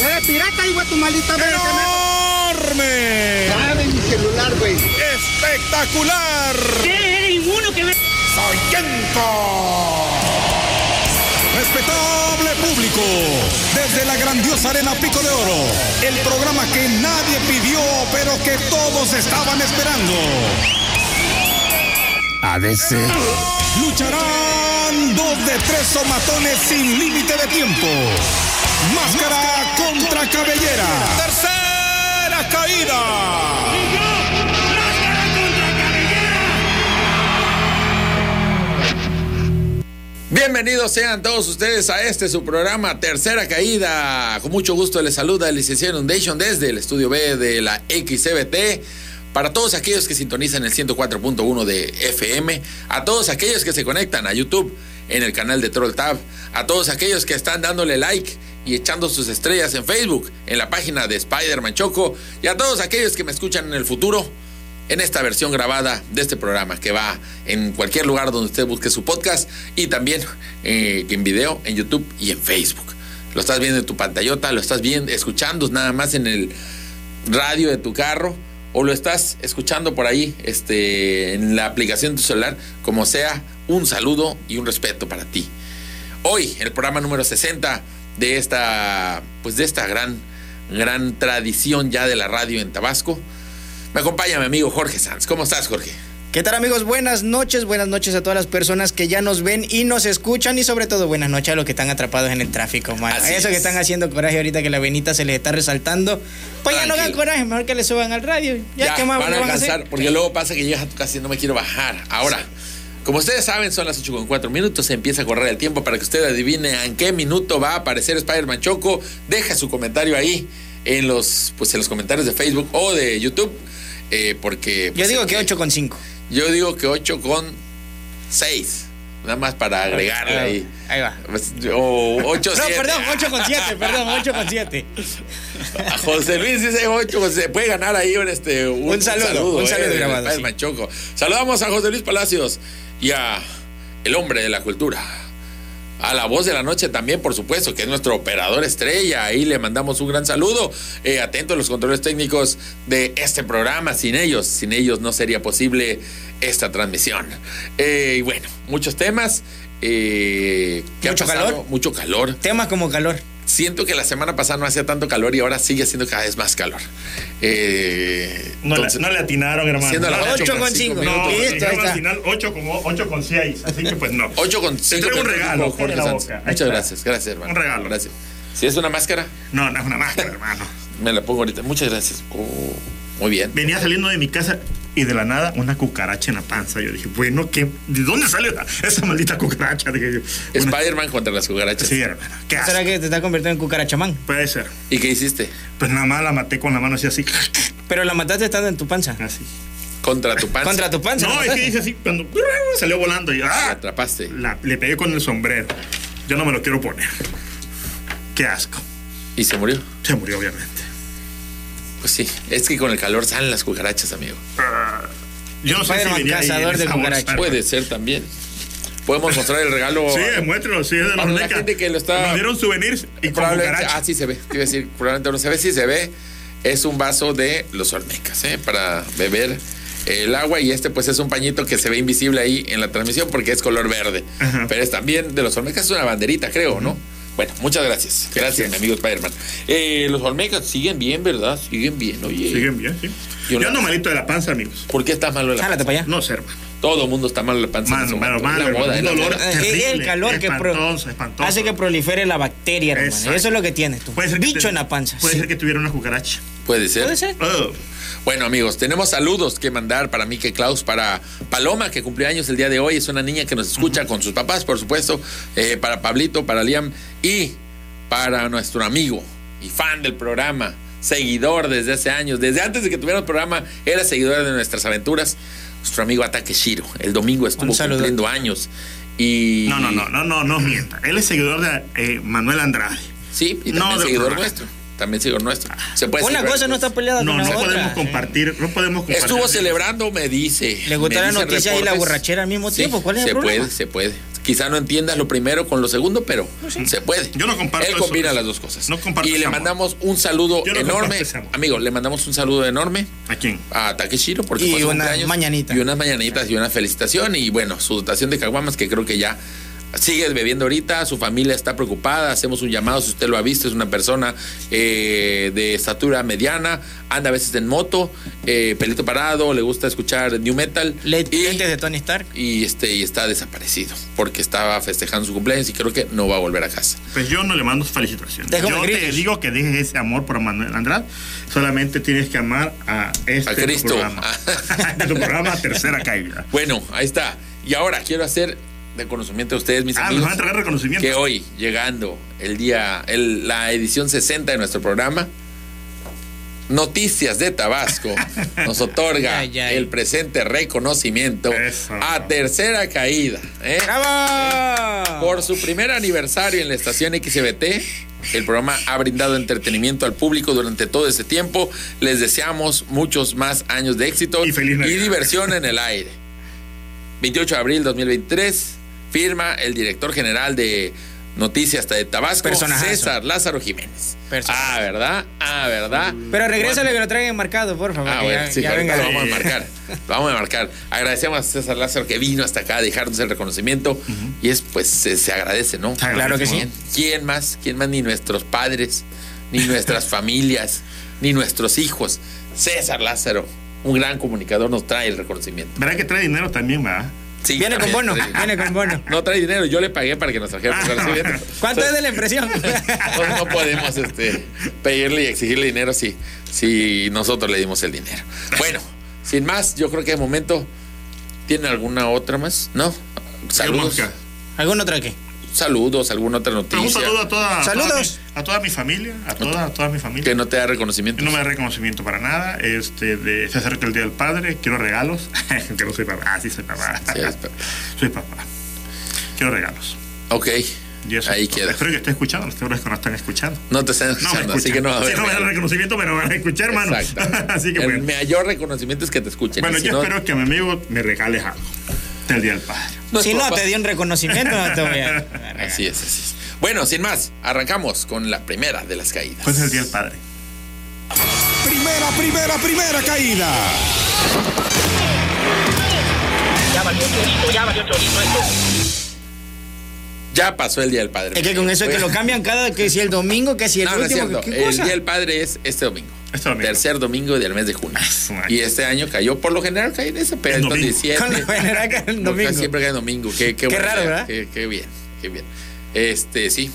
¡Eres pirata, hijo de tu maldita madre! ¡Enorme! Dame mi celular, güey. ¡Espectacular! ¿Qué? ¿Eres ninguno que me... Respetable público, desde la grandiosa Arena Pico de Oro, el programa que nadie pidió, pero que todos estaban esperando. ADC. Lucharán dos de tres somatones sin límite de tiempo. Máscara contra cabellera. Tercera caída. Bienvenidos sean todos ustedes a este su programa Tercera Caída. Con mucho gusto les saluda el licenciado Inundation desde el estudio B de la XCBT. Para todos aquellos que sintonizan el 104.1 de FM, a todos aquellos que se conectan a YouTube en el canal de Troll Tab, a todos aquellos que están dándole like y echando sus estrellas en Facebook, en la página de Spider-Man Choco, y a todos aquellos que me escuchan en el futuro en esta versión grabada de este programa que va en cualquier lugar donde usted busque su podcast y también eh, en video, en YouTube y en Facebook. Lo estás viendo en tu pantallota, lo estás viendo, escuchando nada más en el radio de tu carro o lo estás escuchando por ahí este, en la aplicación de tu celular, como sea, un saludo y un respeto para ti. Hoy, el programa número 60 de esta, pues de esta gran, gran tradición ya de la radio en Tabasco. Me acompaña mi amigo Jorge Sanz. ¿Cómo estás, Jorge? ¿Qué tal amigos? Buenas noches, buenas noches a todas las personas que ya nos ven y nos escuchan y sobre todo buenas noches a los que están atrapados en el tráfico, man. Así Eso es. que están haciendo coraje ahorita que la venita se les está resaltando. Pues ya no hagan coraje, mejor que le suban al radio. Ya, que más van a le van a alcanzar, porque luego pasa que llegas a tu casa y no me quiero bajar. Ahora, como ustedes saben, son las 8 con 4 minutos, se empieza a correr el tiempo para que usted adivine en qué minuto va a aparecer Spider-Man Choco. Deja su comentario ahí en los, pues, en los comentarios de Facebook o de YouTube. eh, porque Yo pues, digo eh, que 8 con 5. Yo digo que 8 con 6. Nada más para agregarle ahí. Ahí va. Pues, O 8 No, perdón, 8 con 7, perdón, 8 con 7. A José Luis dice 8, se puede ganar ahí un, este, un, Un saludo, un saludo de grabado, Spider-Man sí. Choco. Saludamos a José Luis Palacios y a el hombre de la cultura. A la voz de la noche también, por supuesto, que es nuestro operador estrella. Ahí le mandamos un gran saludo. Eh, atento a los controles técnicos de este programa. Sin ellos, sin ellos no sería posible esta transmisión. Eh, y bueno, muchos temas. Eh, ¿qué Mucho calor. Mucho calor. Temas como calor. Siento que la semana pasada no hacía tanto calor y ahora sigue haciendo cada vez más calor. Eh, No, entonces- le, no le atinaron, hermano. Siendo las no, ocho Ocho con con cinco cinco. no, al está. final 8 como 8 con 6, así que pues no. 8 con Te 5 traigo un regalo, Jorge la Muchas está. gracias, gracias, hermano. Un regalo. Gracias. Si es una máscara, No, no es una máscara, hermano. me la pongo ahorita. Muchas gracias. Oh, muy bien. Venía saliendo de mi casa y de la nada una cucaracha en la panza. Yo dije, bueno, ¿qué? ¿de dónde sale esa maldita cucaracha? Dije yo. Una- Spider-Man contra las cucarachas. Sí, hermano. ¿Qué asco. ¿Será que te está convirtiendo en cucarachamán? Puede ser. ¿Y qué hiciste? Pues nada más la maté con la mano así, así. Pero la mataste estando en tu panza. Así. Contra tu panza. Contra tu panza. No, es que hice así, cuando salió volando y La ¡ah! atrapaste. La- le pegué con el sombrero. Yo no me lo quiero poner. Qué asco. ¿Y se murió? Se murió, obviamente. Pues sí. Es que con el calor salen las cucarachas, amigo. Yo no sé si venía cazador de cucarachas. Puede ser también. Podemos mostrar el regalo. Sí, muéstralo, sí, es de los la Neca. gente que lo está- Nos dieron souvenirs y con Probablemente, cucaracha. ah, sí se ve. Te iba a decir, probablemente no se ve. Sí se ve. Es un vaso de los Olmecas, ¿eh? Para beber el agua. Y este, pues, es un pañito que se ve invisible ahí en la transmisión porque es color verde. Ajá. Pero es también de los Olmecas, es una banderita, creo, ¿no? Bueno, muchas gracias. Gracias, mi amigo Spider-Man. Eh, los Olmecas siguen bien, ¿verdad? Siguen bien, oye. Siguen bien, sí. Yo Yo, no- ando malito de la panza, amigos. ¿Por qué está malo de la Jálate panza? para allá. No sé, hermano. Todo el mundo está malo de la panza. Mano, mano, la moda, moda. Eh, Es el terrible, calor que espantoso, espantoso. hace que prolifere la bacteria, hermano. Eso es lo que tienes tú. Puede ser Bicho te- en la panza. Puede Sí. ser que tuviera una cucaracha. Puede ser. Puede ser. Oh. Bueno, amigos, tenemos saludos que mandar para Mike Klaus, para Paloma, que cumplió años el día de hoy. Es una niña que nos escucha con sus papás, por supuesto. eh, para Pablito, para Liam y para nuestro amigo y fan del programa, seguidor desde hace años. Desde antes de que tuviera el programa, era seguidor de nuestras aventuras. Nuestro amigo Ataque Shiro. El domingo estuvo cumpliendo años. Y. No, no, no, no, no, no mienta. Él es seguidor de eh, Manuel Andrade. Sí, y No, también del seguidor nuestro. También seguidor nuestro. Se puede Una cosa no está peleada No, con la no otra. podemos compartir, no podemos compartir. Estuvo celebrando, me dice. Le gusta me la dice noticia y la borrachera al mismo Sí, tiempo. ¿Cuál es se el problema? puede, se puede. Quizá no entiendas lo primero con lo segundo, pero se puede. Yo no comparto Él combina eso. las dos cosas. No comparto y le amor. mandamos un saludo no enorme. Amigo, le mandamos un saludo enorme ¿A quién? a Takeshiro porque Y fue su una cumpleaños. mañanita. Y unas mañanitas y una felicitación. Y bueno, su dotación de caguamas que creo que ya sigue bebiendo ahorita. Su familia está preocupada. Hacemos un llamado, si usted lo ha visto, es una persona eh, de estatura mediana. Anda a veces en moto, eh, pelito parado, le gusta escuchar new metal. Le- y, de Tony Stark. y, este, y está desaparecido porque estaba festejando su cumpleaños y creo que no va a volver a casa. Pues yo no le mando felicitaciones. Déjame yo te digo que dejes ese amor por Manuel Andrade. Solamente tienes que amar a este A Cristo. programa. de tu programa Tercera Caída. Bueno, ahí está. Y ahora quiero hacer reconocimiento a ustedes, mis Ah, nos amigos. van a entregar reconocimiento. que hoy, llegando el día, el- la edición 60 de nuestro programa, Noticias de Tabasco nos otorga Ay, ay. el presente reconocimiento Eso. a Tercera Caída. ¿eh? ¡Bravo! Por su primer aniversario en la estación XBT, el programa ha brindado entretenimiento al público durante todo ese tiempo. Les deseamos muchos más años de éxito Y feliz Navidad. diversión en el aire. 28 de abril 2023, firma el director general de Noticias de Tabasco, Personajazo. César Lázaro Jiménez. Personajazo. Ah, ¿verdad? Ah, ¿verdad? Pero regrésale que lo traigan marcado, por favor. Ah, bueno, ya, sí, ya venga. lo vamos a marcar. Lo vamos a marcar. Agradecemos a César Lázaro que vino hasta acá a dejarnos el reconocimiento. Y es, pues, se, se agradece, ¿no? Claro que sí. ¿Quién, quién más? ¿Quién más? Ni nuestros padres, ni nuestras familias, ni nuestros hijos. César Lázaro, un gran comunicador, nos trae el reconocimiento. Verá que trae dinero también, va. Sí, Viene con bono, trae- viene con bono. No trae dinero, yo le pagué para que nos trajera. ¿Cuánto es de la impresión? No podemos este, pedirle y exigirle dinero si, si nosotros le dimos el dinero. Bueno, sin más, yo creo que de momento. ¿Tiene alguna otra más? ¿No? Saludos. Mosca. ¿Algún otro aquí? Saludos, alguna otra Un noticia saludo a toda, a toda Saludos. mi, a toda mi familia, a toda, a toda mi familia. que no te da reconocimiento. No me da reconocimiento para nada. Este, de, se acerca el Día del Padre. Quiero regalos. que no soy papá. Ah, sí soy papá. Sí, papá. soy papá. Quiero regalos. Ok, Y eso ahí es queda. Espero que esté escuchando. Los que no están escuchando. No te están No me escuchando, escuchan. así que no va a haber. Si no me dan reconocimiento, me lo van a escuchar, hermano. Exacto. así que el bueno. mayor reconocimiento es que te escuchen. Bueno, si yo no, espero que a mi amigo me regales algo del Día del Padre. si no papá. te dio un reconocimiento, no te voy a. Así es, así es. Bueno, sin más, arrancamos con la primera de las caídas. ¿Cuál es el Día del Padre? Primera, primera, primera caída. Ya valió chorito, ya valió chorito. Ya pasó el Día del Padre. Es que con eso es que lo cambian cada que si el domingo, que si el No, no es último, cierto. ¿qué El cosa? Día del Padre es este domingo. Este domingo. Tercer domingo del mes de junio. madre. Y este año cayó, por lo general cae en ese, pero En el domingo. 17. Con lo general cae en Porque domingo. Siempre cae en domingo. Qué, qué, raro. ¿verdad? Qué, qué bien, qué bien. Este, sí.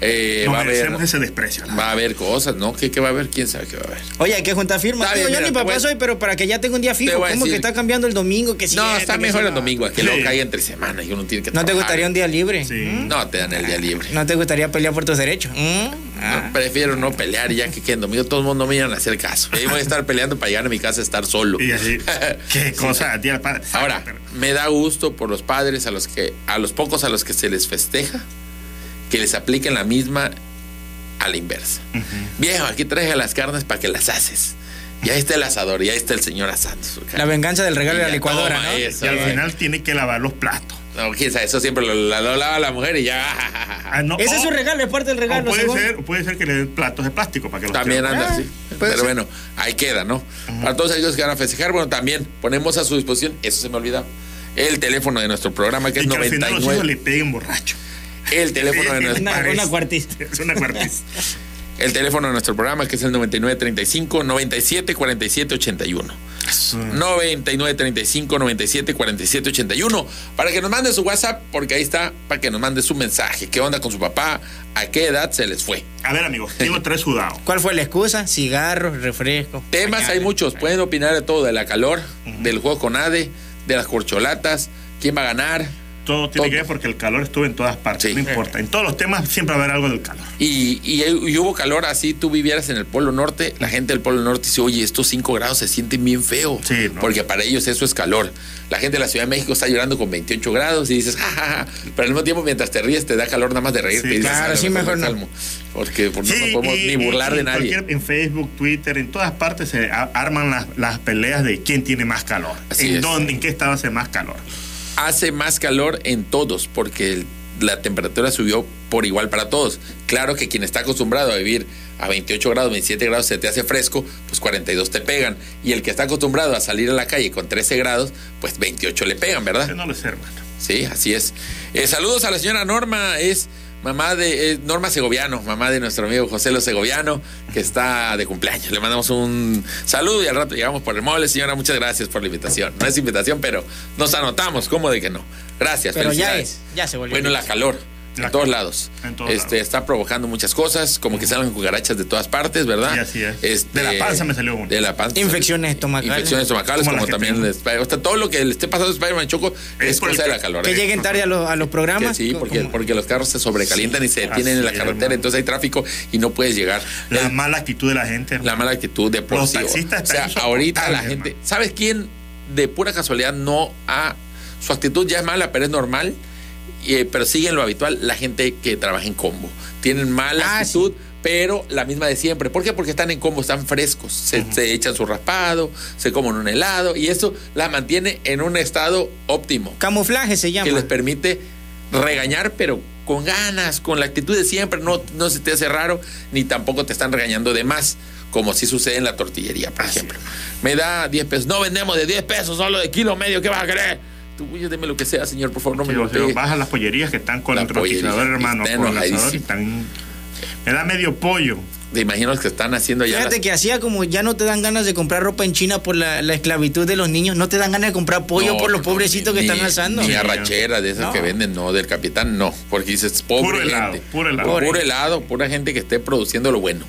Eh, No va, a haber, ese desprecio. la va a haber cosas, ¿no? ¿Qué, qué va a haber? ¿Quién sabe qué va a haber? Oye, hay que juntar firmas. Digo, bien, yo mira, ni papá voy soy, pero para que ya tenga un día fijo. ¿Cómo que está cambiando el domingo? Que no, está que mejor el no. domingo, a que Sí. luego caiga entre semana y uno tiene que ¿No te gustaría un día libre? Sí. ¿Mm? No te dan el día libre. ¿No te gustaría pelear por tus derechos? ¿Mm? Ah. No, prefiero no pelear ya que queden domingo. Todo el mundo no me iban a hacer caso. Ahí voy a estar peleando para llegar a mi casa a estar solo. Y así, qué cosa, del Padre. Ahora, me da gusto por los padres a los que, a los pocos a los que se les festeja, que les apliquen la misma a la inversa. Viejo, aquí traje las carnes para que las haces. Y ahí está el asador, y ahí está el señor asando. La venganza del regalo Y de la ya licuadora, ¿no? eso, Y al güey. final tiene que lavar los platos. No, quién sabe, eso siempre lo, lo- lo lava la mujer y ya. Ah, no, Ese es su regalo, es parte del regalo. puede según. ser, puede ser que le den platos de plástico para que los También anda Ah, así. puede Pero ser. bueno, ahí queda, ¿no? Para todos aquellos que van a festejar, bueno, también ponemos a su disposición, eso se me olvidaba, el teléfono de nuestro programa que es Y que al final los hijos 99. le peguen borracho. El teléfono de nuestro Una- Parece. una cuartista. Es una cuartista. El teléfono de nuestro programa que es el 9935 97 47 81. 9935 97 47 81 para que nos mande su WhatsApp porque ahí está para que nos mande su mensaje. ¿Qué onda con su papá? ¿A qué edad se les fue? A ver, amigos, tengo tres sudados. ¿Cuál fue la excusa? Cigarros, refresco. Temas hay muchos, pueden opinar de todo, de la calor, del juego con ADE, de las corcholatas, quién va a ganar. Todo tiene Todo. que ver porque el calor estuvo en todas partes. Sí. No importa. En todos los temas siempre va a haber algo del calor. Y, y- y hubo calor así, tú vivieras en el Polo Norte, la gente del Polo Norte dice, oye, estos 5 grados se sienten bien feo. Sí, ¿no? Porque para ellos eso es calor. La gente de la Ciudad de México está llorando con 28 grados y dices, ja, ja, ja. Pero al mismo tiempo, mientras te ríes, te da calor nada más de reír. Sí, claro, sí, mejor no. calmo. Porque por- no Sí, nos podemos y- ni burlar y de nadie. cualquier- en Facebook, Twitter, en todas partes se arman las, las peleas de quién tiene más calor. Así en es. dónde, en qué estado hace más calor. Hace más calor en todos porque el- la temperatura subió por igual para todos. Claro que quien está acostumbrado a vivir a 28 grados, 27 grados se te hace fresco, pues 42 te pegan. Y el que está acostumbrado a salir a la calle con 13 grados, pues 28 le pegan, ¿verdad? Yo no lo sé, hermano. Sí, así es. Eh, saludos a la señora Norma, es mamá de eh, Norma Segoviano, mamá de nuestro amigo José Lo Segoviano, que está de cumpleaños. Le mandamos un saludo y al rato llegamos por el móvil. Señora, muchas gracias por la invitación. No es invitación, pero nos anotamos, ¿cómo de que no? Gracias, Pero ya felicidades. es, ya se volvió. Bueno, la calor. En La todos lados. En todos este, lados. Está provocando muchas cosas, como que salen cucarachas de todas partes, ¿verdad? Sí, así es. Este, De la panza me salió uno. De la panza. Infecciones estomacales. Infecciones estomacales, Como también Spider- o sea, todo lo que le esté pasando a Spider-Man Choco es, Es por el cosa de la calor. Que lleguen tarde a, los- a los Que programas. sí, porque, porque los carros se sobrecalientan y se detienen en la carretera, hermano. entonces hay tráfico y no puedes llegar. La El- mala actitud de la gente. hermano. la mala actitud de por Los taxistas O sea, ahorita la gente. ¿Sabes quién de pura casualidad no ha. Su actitud ya es mala, pero es normal. Eh, pero siguen lo habitual la gente que trabaja en combo. Tienen mala Ah, actitud, pero la misma de siempre. ¿Por qué? Porque están en combo, están frescos. Se, se echan su raspado, se comen un helado y eso la mantiene en un estado óptimo Camuflaje se llama. que les permite regañar, pero con ganas, con la actitud de siempre, no, no se te hace raro, ni tampoco te están regañando de más, como si sucede en la tortillería, por Así ejemplo. Me da 10 pesos, no vendemos de 10 pesos, solo de kilo medio, ¿qué vas a querer? Tú, oye, deme lo que sea, señor, por favor, no me lo pegue. vas a las pollerías que están con La el rotizador, hermano. está Con el están. Me da medio pollo. Te imaginas que están haciendo ya Fíjate las- que hacía como ya no te dan ganas de comprar ropa en China por la, la esclavitud de los niños, no te dan ganas de comprar pollo No, por los no, pobrecitos que están asando. Ni arrachera de esas No. que venden, no, del capitán, no. Porque dices, pobre Puro gente. helado, puro helado. Puro, Pobre. helado, pura gente que esté produciendo lo bueno.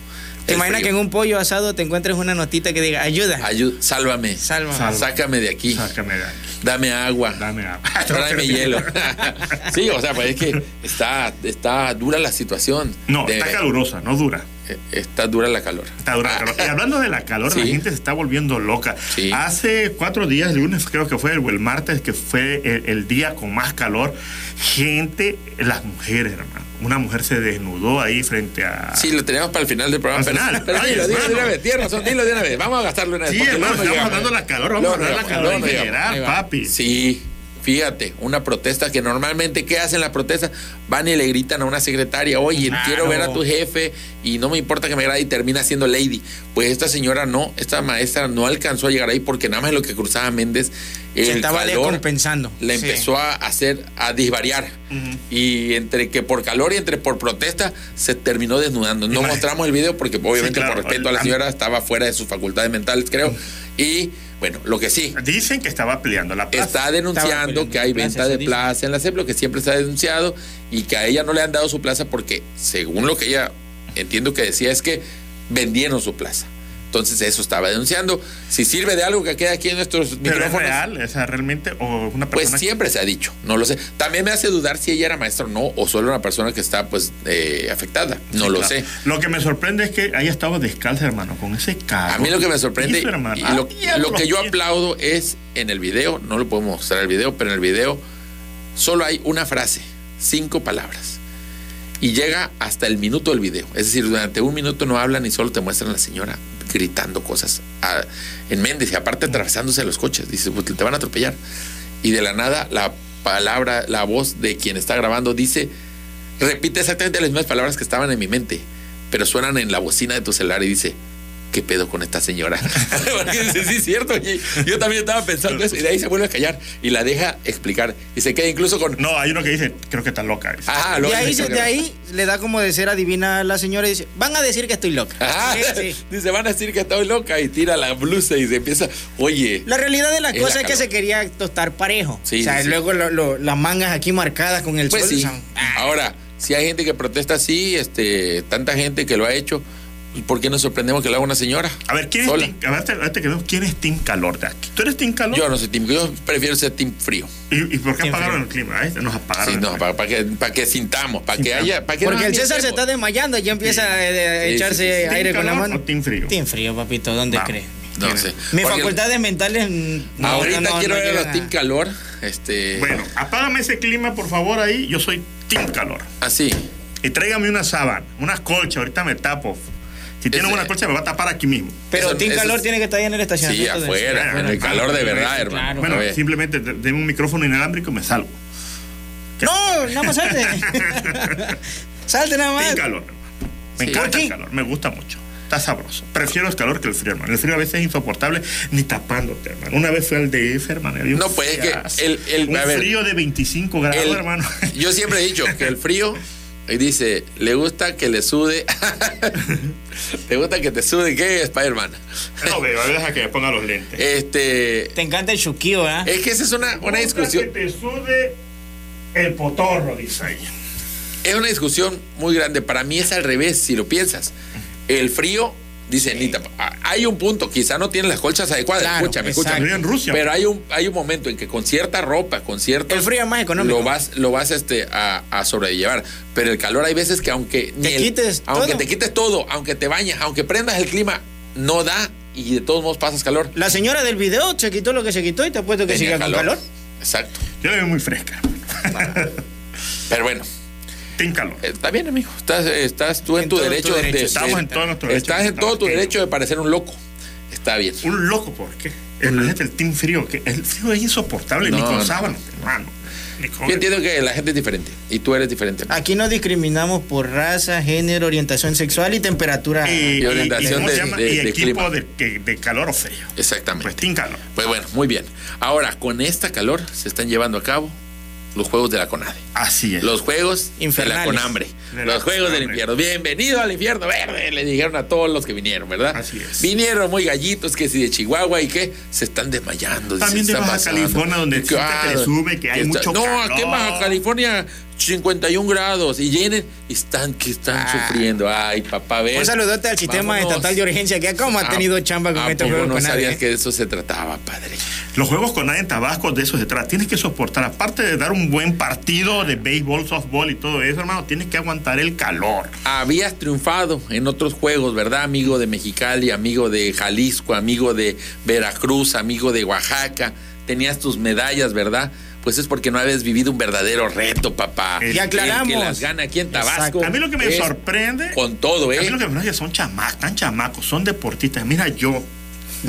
¿Te imaginas frío. que en un pollo asado te encuentres una notita que diga ayuda? Ayú- sálvame. Salva. Salva. Sácame de aquí. Sácame de aquí. Dame agua. Dame agua. Tráeme hielo. sí, o sea, pues es que está, está dura la situación. No, De- está calurosa, no dura. Eh, Está dura la calor. Está dura la calor. Y hablando de la calor, Sí. la gente se está volviendo loca. Sí. Hace cuatro días, el lunes creo que fue, o el martes, que fue el, el día con más calor, gente, las mujeres, hermano. Una mujer se desnudó ahí frente a. Sí, lo tenemos para el final del programa. Al pero- final. Pero, Ay, dilo, dilo de una vez. Tienes razón, dilo de una vez. Vamos a gastarlo una vez. Sí, hermano, no estamos hablando de la calor, vamos a hablar de la calor en general, papi. Sí, fíjate, una protesta que normalmente, ¿qué hacen la protesta? Van y le gritan a una secretaria, oye, quiero ver a tu jefe y no me importa que me agrade y termina siendo lady. Pues esta señora no, esta maestra no alcanzó a llegar ahí porque nada más lo que cruzaba Méndez, Se el estaba calor descompensando. le Sí. empezó a hacer, a disvariar. Y entre que por calor y entre por protesta, se terminó desnudando. No Imagínate. mostramos el video porque obviamente claro. por respeto a la señora estaba fuera de sus facultades mentales, creo. Y bueno, lo que sí, Dicen que estaba peleando la plaza. está denunciando que hay plaza, venta de plaza en la CEP, lo que siempre se ha denunciado, y que a ella no le han dado su plaza porque, según lo que ella entiendo que decía, es que vendieron su plaza. Entonces eso estaba denunciando. Si sirve de algo que queda aquí en nuestros Pero es real, o sea, realmente, o una Pues persona. siempre se ha dicho, no lo sé. También me hace dudar si ella era maestra o no, o solo una persona que está pues eh, afectada. No Sí, lo claro. sé. Lo que me sorprende es que haya estado descalza, hermano, con ese carro. A mí lo que me sorprende Hizo, y lo, Ah, lo que yo aplaudo es en el video, no lo podemos mostrar el video, pero en el video solo hay una frase, cinco palabras. Y llega hasta el minuto del video. Es decir, durante un minuto no hablan y solo te muestran a la señora gritando cosas en Méndez y aparte atravesándose los coches. Dice, pues te van a atropellar. Y de la nada la palabra, la voz de quien está grabando dice, repite exactamente las mismas palabras que estaban en mi mente, pero suenan en la bocina de tu celular y dice, ¿qué pedo con esta señora? Porque dice, sí, es cierto. y yo también estaba pensando eso y de ahí se vuelve a callar y la deja explicar y se queda incluso con... No, hay uno que dice, creo que está loca. Ajá, De luego- ahí, de ahí le da como de ser adivina a la señora y dice, van a decir que estoy loca. Ajá, Sí, sí. dice, van a decir que estoy loca y tira la blusa y se empieza, oye, La realidad de la Es cosa la es que se quería tostar parejo. Sí, o sea, sí, sí. luego lo- lo- las mangas aquí marcadas con el pues sol. sí. son- ah, Ahora, si hay gente que protesta así, este, tanta gente que lo ha hecho, pues, ¿por qué nos sorprendemos que lo haga una señora? A ver, ¿quién es, team, a ver, que vemos, ¿quién es Team Calor de aquí? ¿Tú eres Team Calor? Yo no soy team, yo prefiero ser team frío. ¿Y, y por qué Team apagaron frío. el clima? Ahí nos apagaron. Sí, no, clima. para, que, para que sintamos, para que haya. Para que Porque no el César se está desmayando y ya empieza a, a echarse sí, sí, sí. aire ¿Team con la mano. o team frío? Team frío, papito, ¿dónde Vamos. crees? No sé. Mis Porque facultades mentales. mm, no, ahorita no, no, quiero no ver a los team a- calor. Este. Bueno, apágame ese clima, por favor, ahí. Yo soy Team Calor. Así. Y tráigame una sábana, una colcha, ahorita me tapo. Si tiene una colcha, me va a tapar aquí mismo. Pero Eso- Team eso Calor es- tiene que estar ahí en el Sí, estacionamiento. de- afuera, Bueno, en el calor de verdad, claro. hermano. Bueno, simplemente de- denme un micrófono inalámbrico y me salgo. No, nada más salte. salte nada más. Sin calor, hermano. Me Sí. encanta ¿Por qué? el calor, me gusta mucho. Está sabroso. Prefiero el calor que el frío, hermano. El frío a veces es insoportable ni tapándote, hermano. Una vez fui al DF, hermano. No, pues, es que el- el- un a ver. frío de 25 grados, El- hermano. Yo siempre he dicho que el frío, y dice, le gusta que le sude. ¿Te gusta que te sude qué, Spider-Man? no veo, deja que me ponga los lentes. Este. Te encanta el chuquío, ¿ah? Es que esa es una, una discusión. Que te sude el potorro, dice ahí. Es una discusión muy grande. Para mí es al revés, si lo piensas. El frío, dice Anita, hay un punto, quizá no tiene las colchas adecuadas. Claro, escúchame, exacto. escúchame. En Rusia. Pero hay un, hay un momento en que con cierta ropa, con cierto. El frío es más económico. Lo vas, lo vas este, a, a sobrellevar. Pero el calor hay veces que aunque. Te el- quites Aunque todo. te quites todo, aunque te bañes, aunque prendas el clima, no da y de todos modos pasas calor. La señora del video se quitó lo que se quitó y te apuesto que Tenía sigue con calor. Exacto. Yo la veo muy fresca. Pero bueno, Eh, está bien, amigo. Estás, estás tú en, En tu todo tu derecho. de- derecho. de- Estamos en todo nuestro derecho. Estás en todo tu derecho de parecer un loco. Está bien. Un loco, ¿por qué? El, gente, el team frío, que el frío es insoportable, ni No, con no. sábanas, hermano. Ni Yo entiendo que la gente es diferente y tú eres diferente. Aquí no discriminamos por raza, género, orientación sexual y temperatura. y, Y orientación ¿cómo de- se llama? de- Y de equipo de, de calor o frío. Exactamente. Pues team calor. Pues bueno, muy bien. Ahora, con esta calor se están llevando a cabo los juegos de la CONADE. Así es. Los juegos Infernales. de la CONAMBRE. De la los juegos del infierno. Bienvenido al infierno verde, le dijeron a todos los que vinieron, ¿verdad? Así es. Vinieron muy gallitos, que si de Chihuahua y que se están desmayando. También de está Baja pasando. California, donde siempre presume que hay mucho No, calor. aquí en Baja California 51 grados y llenen y están que están Ah. sufriendo. Ay, papá, ve. Un saludote al sistema Vámonos. estatal de urgencia que cómo ha ¿A- tenido chamba con ¿a estos poco juegos no con sabías nadie, que de eso se trataba, padre. Los juegos con nadie en Tabasco, de eso se trata. Tienes que soportar, aparte de dar un buen partido de béisbol, softball y todo eso, hermano, tienes que aguantar el calor. Habías triunfado en otros juegos, ¿verdad? Amigo de Mexicali, amigo de Jalisco, amigo de Veracruz, amigo de Oaxaca. Tenías tus medallas, ¿verdad? Pues es porque no habías vivido un verdadero reto, papá. Y El aclaramos. que las gana aquí en Tabasco. Exacto. A mí lo que me sorprende. Con todo, A ¿eh? mí lo que me sorprende es que son chamacos, están chamacos, son deportistas. Mira yo,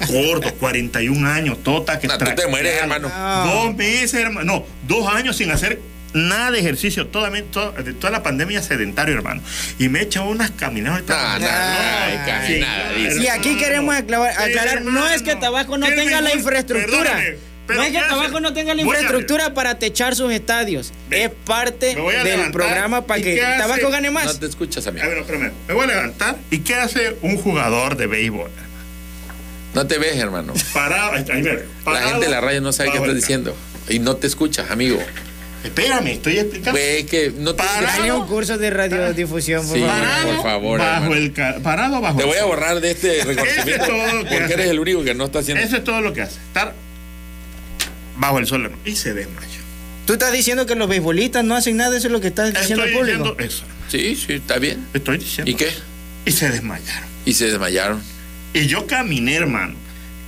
gordo, 41 años, tota que No, tú te mueres, hermano. Dos meses, hermano. No, dos años sin hacer nada de ejercicio. Toda, toda, de toda la pandemia sedentario, hermano. Y me he echado unas caminadas. No, no, no, caminada, dice. Y aquí queremos aclarar, Sí, no es que. Tabasco no tenga la infraestructura. perdóname, pero No es que. Tabasco no tenga la infraestructura para techar sus estadios. Es parte del levantar, programa para ¿y que? Tabasco gane No más. te escuchas, amigo. A ver, espérame. Me voy a levantar. ¿Y qué hace un jugador de béisbol? No te ves, hermano. Parado. veo. La Parado gente de la radio no sabe qué estás diciendo. Y no te escuchas, amigo. Espérame, estoy explicando. Güey, que no te Parado. Dale un curso de radiodifusión, por Sí. favor. Parado por favor, bajo el ca- parado bajo Te el voy a borrar de este reconocimiento Eso es todo lo que porque hace. eres el único que no está haciendo. Eso es todo lo que hace. Estar bajo el sol hermano. y se desmayó. Tú estás diciendo que los beisbolistas no hacen nada, eso es lo que estás diciendo Estoy al público. diciendo eso. Sí, sí, está bien. Estoy diciendo. ¿Y qué? Y se desmayaron. Y se desmayaron. Y yo caminé, hermano.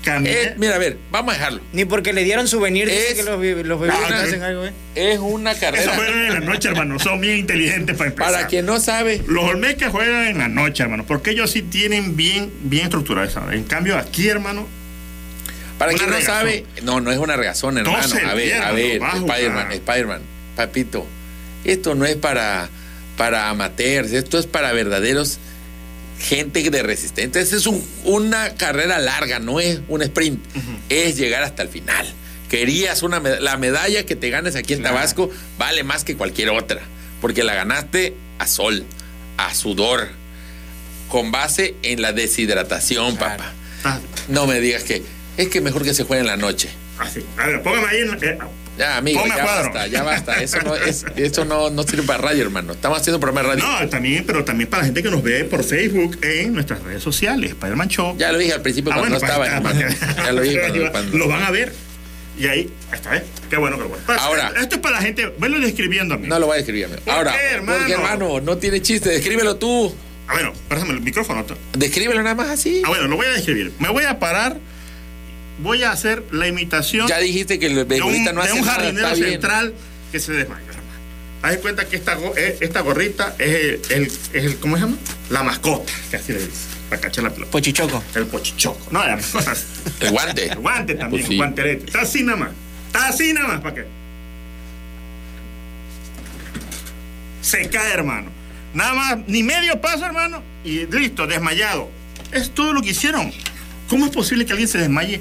Caminé. Eh, mira, a ver, vamos a dejarlo. Ni porque le dieron souvenir, dice Es- que los, los beisbolistas Ah, hacen algo, ¿eh? Es una Eso carrera. juegan en la noche, hermano. Son bien inteligentes para empezar. Para quien no sabe, Los Olmecas juegan en la noche, hermano. Porque ellos sí tienen bien, bien estructurado eso. En cambio, aquí, hermano, para quien no regazón. sabe, no, no es una regazón, hermano. A ver, a ver, Spider-Man. Spider-Man, papito, esto no es para, para amateurs, esto es para verdaderos gente de resistencia. Esta es un- una carrera larga, no es un sprint, es llegar hasta el final. Querías una med- la medalla que te ganes aquí en Claro. Tabasco vale más que cualquier otra, porque la ganaste a sol, a sudor, con base en la deshidratación, Claro. papá. ah, No me digas que es que mejor que se juegue en la noche. así. A ver, póngame ahí. En, eh, Ya, amigo, a ya cuadro. basta, ya basta. Eso no es, eso no, no sirve para radio, hermano. Estamos haciendo un programa de radio. no, también, pero también para la gente que nos ve por Facebook en nuestras redes sociales. Spider-Man Show. Ya lo dije al principio Ah, cuando bueno, no estaba, ah, hermano. pues, Ya lo dije cuando, cuando- Lo van a ver. Y ahí, está, ¿eh? Qué bueno, qué bueno. Pues, Ahora- Esto es para la gente. Velo describiendo a mí. No lo voy a escribir, amigo. ¿Por Ahora, qué, hermano? porque hermano, no tiene chiste. Descríbelo tú. Ah, bueno, préstame el micrófono. Descríbelo nada más así. Ah, bueno, lo voy a describir. Me voy a parar. Voy a hacer la imitación Ya dijiste que el de un, no de hace un nada. jardinero bien. central que se desmayó, hermano. Haz de cuenta que esta, eh, esta gorrita es el, el- es el- ¿cómo se llama? La mascota, que así le dice. para cachar la pelota. Pochichoco. El pochichoco. No, ya, cosas. El guante. El guante también, Pues sí. el guanterete. Está así nada más. Está así nada más, ¿para qué? Se cae, hermano. Nada más, ni medio paso, hermano, y listo, desmayado. Es todo lo que hicieron. ¿Cómo es posible que alguien se desmaye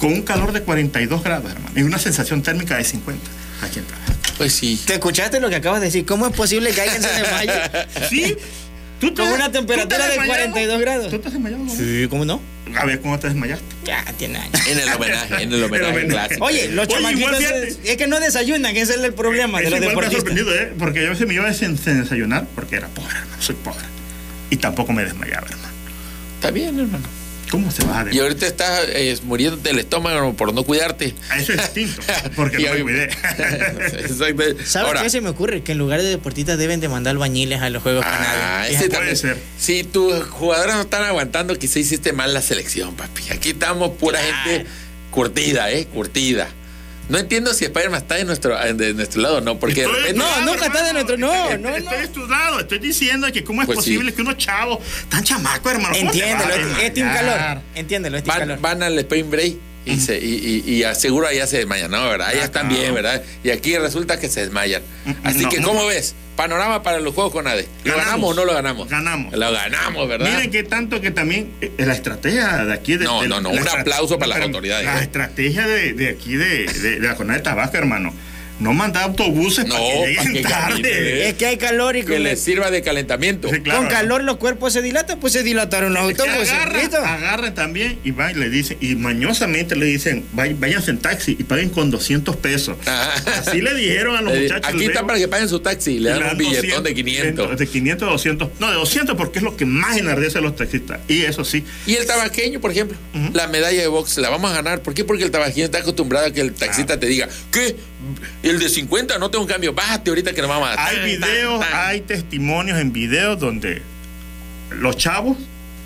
con un calor de 42 grados, hermano? Y una sensación térmica de 50 aquí en trabajo. Pues sí. ¿Te escuchaste lo que acabas de decir? ¿Cómo es posible que alguien se desmaye? ¿Sí? ¿Tú te- Con una tú te temperatura de desmayado? 42 grados. ¿Tú te has desmayado? no? Sí, ¿cómo no? A ver, ¿cómo te desmayaste? Ya, tiene años. En el homenaje, en el homenaje homenaje. clásico. Oye, los chamaquitos es, que no desayunan, ese es el problema de los igual me ha sorprendido, ¿eh? Porque yo a veces me iba a des- desayunar porque era pobre, hermano. Soy pobre. Y tampoco me desmayaba, hermano. Está bien, hermano. ¿Cómo se va a Y ahorita estás eh, muriéndote el estómago por no cuidarte. A eso es distinto, porque no me cuidé. Exacto. ¿Sabes Ahora, qué se me ocurre? Que en lugar de deportistas deben de mandar albañiles a los Juegos Ah, ese Puede ser. Si tus jugadores no están aguantando, quizá hiciste mal la selección, papi. Aquí estamos pura gente curtida, ¿eh? Curtida. No entiendo si Spider-Man está de nuestro, de nuestro lado o no, porque Estoy de No, lado, nunca está de nuestro- no, Estoy- no, Estoy no. de tu lado. Estoy diciendo que cómo es Pues sí. posible que unos chavos tan chamacos, hermano. ¿cómo se Entiéndelo, es, es team calor. Entiéndelo, es team van, calor. van al Spain Break y, se, y, y, y aseguro allá se desmayan, ¿no? ¿Verdad? Allá Ah, están bien, ¿verdad? Y aquí resulta que se desmayan. Así no, que, no. ¿cómo ves? Panorama para los juegos con ADE. ¿Lo Ganamos. ganamos o no lo ganamos? Ganamos. Lo ganamos, ¿verdad? Miren que tanto que también eh, la estrategia de aquí de, No, de- no, no, un aplauso para las autoridades, La ¿eh? estrategia de, de aquí de, de, de la jornada de Tabasco, hermano. No mandar autobuses No, para que para lleguen que caminen, tarde. ¿eh? Es que hay calor y que les sirva de calentamiento. Sí, claro. con calor los cuerpos se dilatan, pues se dilataron los autobuses. agarran también y van y le dicen, y mañosamente le dicen, "Vay- váyanse en taxi y paguen con 200 pesos. Ah. Así le dijeron a los Le muchachos. Aquí están para que paguen su taxi. Le dan un billetón de 500. De 500 a 200. No, de 200 porque es lo que más enardece a los taxistas. Y eso sí, Y el tabaqueño, por ejemplo, la medalla de box la vamos a ganar. ¿Por qué? Porque el tabaqueño está acostumbrado a que el taxista te diga, ¿qué? El de 50 no tengo un cambio. Bájate ahorita que nos vamos a hay tan, videos, tan, tan. hay testimonios en videos donde los chavos,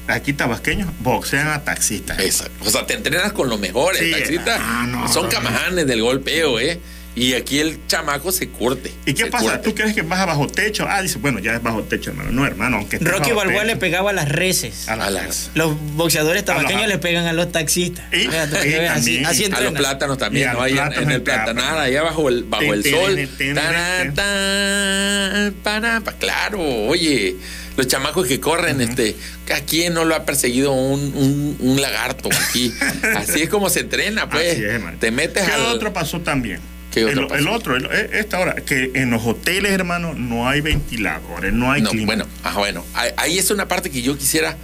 aquí tabasqueños, boxean a taxistas. Esa- O sea, te entrenas con los mejores. Sí, taxistas ah, no, son no. camajanes del golpeo, ¿eh? Y aquí el chamaco se curte. ¿Y qué pasa? curte. ¿Tú crees que vas bajo techo? Ah, dice, bueno, ya es bajo techo, hermano. No, hermano, aunque Rocky Balboa techo. le pegaba a las reses. A la- A las- Los boxeadores tabaqueños A le pegan a los taxistas. Y- Fíjate, y así, también. así A los plátanos también, a ¿no? Ahí en, el platanal, allá bajo el, bajo el sol. ten, ten, Taran, ten. tan, para, pa- claro, oye, los chamacos que corren, este, ¿a quién no lo ha perseguido un, un, un lagarto aquí? Así es como se entrena, pues. Así es, hermano. Te metes ¿Qué al. otro pasó también? ¿Qué otro el, otro, el- eh, esta hora, que en los hoteles, hermano, no hay ventiladores, no hay No, clima. bueno, ah, bueno, ahí- ahí es una parte que yo quisiera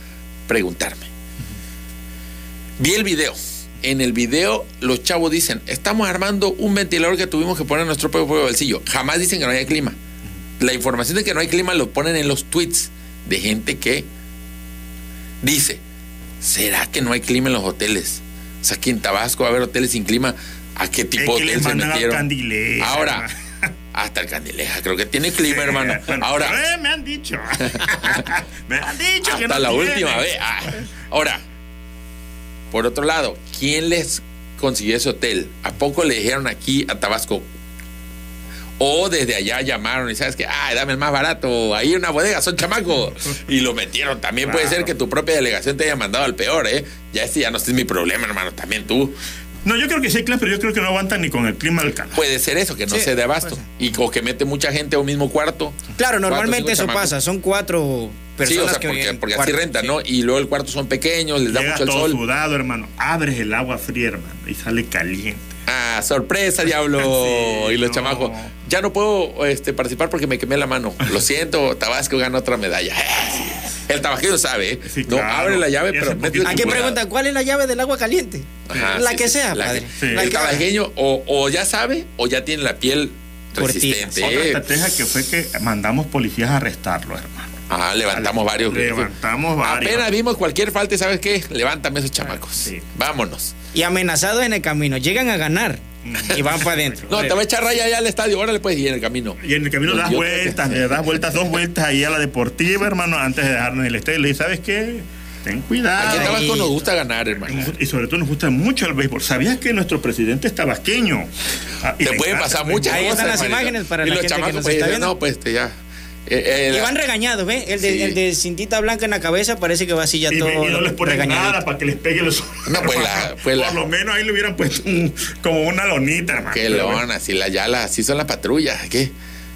preguntarme. Vi el video. En el video, los chavos dicen: Estamos armando un ventilador que tuvimos que poner en nuestro propio bolsillo. Jamás dicen que no haya clima. La información de que no hay clima lo ponen en los tweets de gente que dice: ¿Será que no hay clima en los hoteles? O sea, aquí en Tabasco va a haber hoteles sin clima. ¿A qué tipo que de hotel se metieron? Candileja, Ahora, hasta el Candileja, creo que tiene clima, hermano. Ahora. eh, me han dicho. me han dicho que Hasta no la última vez. Ah, Ahora, por otro lado, ¿quién les consiguió ese hotel? ¿A poco le dijeron aquí a Tabasco? O desde allá llamaron y sabes que, ay, dame el más barato, ahí una bodega, son chamacos. Y lo metieron. También puede ser que tu propia delegación te haya mandado al peor, ¿eh? Ya este ya no es mi problema, hermano, también tú. No, yo creo que sí hay clima, pero yo creo que no aguantan ni con el clima del canal. Puede ser eso, que no Sí, se dé abasto. Y o que mete mucha gente a un mismo cuarto. Claro, normalmente eso chamacos. pasa. Son cuatro Sí, personas o sea, que porque, porque así rentan, sí. ¿no? Y luego el cuarto son pequeños, les da mucho el todo sol. sudado, hermano. Abres el agua fría, hermano, y sale caliente. Ah, sorpresa, diablo. Sí, y los no. chamacos, ya no puedo este, participar porque me quemé la mano. Lo siento, Tabasco gana otra medalla. El tabasqueño sabe, ¿eh? Sí, no abre la llave, pero mete Aquí preguntan, ¿cuál es la llave del agua caliente? Ajá, la sí, que sí, sea, la padre. que- Sí. La El que- o, o ya sabe o ya tiene la piel resistente. Otra estrategia que fue que mandamos policías a arrestarlo, hermano. Ah, levantamos varios. Levantamos varios. Apenas vimos cualquier falta y ¿sabes qué? Levántame esos chamacos. Sí. Vámonos. Y amenazados en el camino. Llegan a ganar y van para adentro. No, te voy a echar raya allá al estadio. Órale, pues, y en el camino. Y en el camino das que- vueltas, le das vueltas, dos vueltas ahí a la deportiva, hermano, antes de dejarnos en el estadio. Le dices, ¿sabes qué? Ten cuidado. Aquí en Tabasco Ahí. nos gusta ganar, hermano. Y sobre todo nos gusta mucho el béisbol. ¿Sabías que nuestro presidente es tabasqueño? Ah, y Te pueden pasar muchas Ahí cosas. están las hermanito. imágenes para y la los gente que chamacos nos pues está viendo. no, pues este, ya. Eh, eh, Y van regañados, ¿ves? El de, Sí. el de cintita blanca en la cabeza parece que va así ya Y, todo. y no les ponen regañadito. nada para que les pegue los No, pues la- pues la- Por lo menos ahí le hubieran puesto un- como una lonita, hermano. Qué lona, así la ya la, así son las patrullas, ¿qué?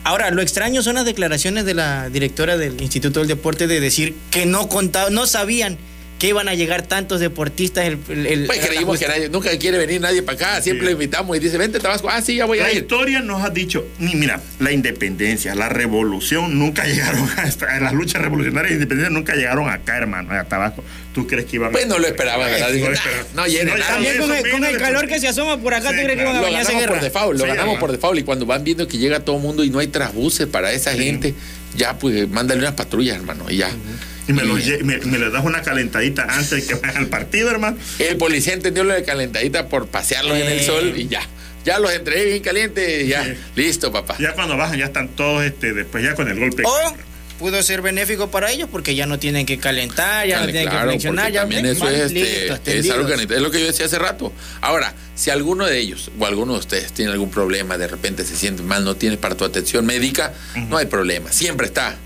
Ahora, lo extraño son las declaraciones de la directora del Instituto del Deporte de decir que no contaban, no sabían que iban a llegar tantos deportistas. El, el- el- Pues la creímos que nadie, nunca quiere venir nadie para acá, siempre Sí. lo invitamos y dice, vente Tabasco, ah, sí, ya voy a La ir. historia nos ha dicho, ni mira, la independencia, la revolución nunca llegaron a esta- las luchas revolucionarias de independencia nunca llegaron acá, hermano, a Tabasco. ¿Tú crees que iban a Pues no lo esperaba, ¿verdad? No Dije, lo "Nah, esperaba. no No, nadie". También con el, con calor que se asoma por acá, Sí, ¿tú crees que claro. iban a Lo a hacer ganamos por default, lo Sí, ganamos por default. Y cuando van viendo que llega todo el mundo y no hay trasbuses para esa gente, ya pues mándale unas patrullas, hermano, y ya. Y me, lo me, me le das una calentadita antes de que vayan al partido, hermano. el policía entendió lo de calentadita por pasearlos en el sol y ya. Ya los entregué bien calientes, ya. Listo, papá. Ya cuando bajan ya están todos este, después ya con el golpe. O pudo ser benéfico para ellos porque ya no tienen que calentar, ya no tienen claro, que flexionar, ya también eso es, este, listos, es algo que tendidos. es lo que yo decía hace rato. Ahora, si alguno de ellos o alguno de ustedes tiene algún problema, de repente se siente mal, no tiene para tu atención médica, no hay problema. Siempre está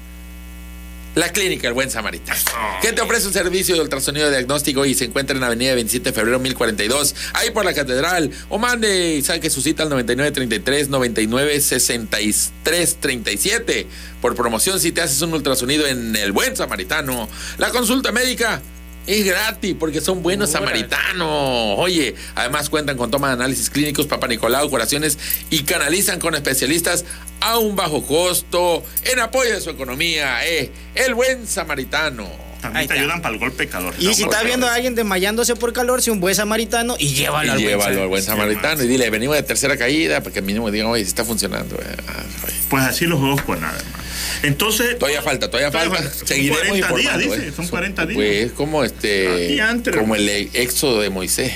la clínica El Buen Samaritano, que te ofrece un servicio de ultrasonido diagnóstico y se encuentra en Avenida 27 de Febrero 1042, ahí por la Catedral. O mande y saque su cita al 9933 996337 por promoción si te haces un ultrasonido en El Buen Samaritano. La consulta médica es gratis porque son buenos samaritanos. Oye, además cuentan con toma de análisis clínicos, Papa Nicolau, curaciones y canalizan con especialistas a un bajo costo en apoyo de su economía. Eh, el buen samaritano. También te ayudan para el golpe de calor. Y si No, está por viendo a alguien desmayándose por calor, si un buen samaritano y llévalo Y al buen llévalo al buen samaritano y dile, venimos de tercera caída, para que mínimo digan, oye, si está funcionando. eh, ah, oye. Pues así los juegos por nada, hermano. Entonces. Todavía falta, todavía Todavía falta. falta. Son Seguiremos 40 días, informando. dice, eh. son 40 días. Pues como este, Aquí antes, como el éxodo de Moisés.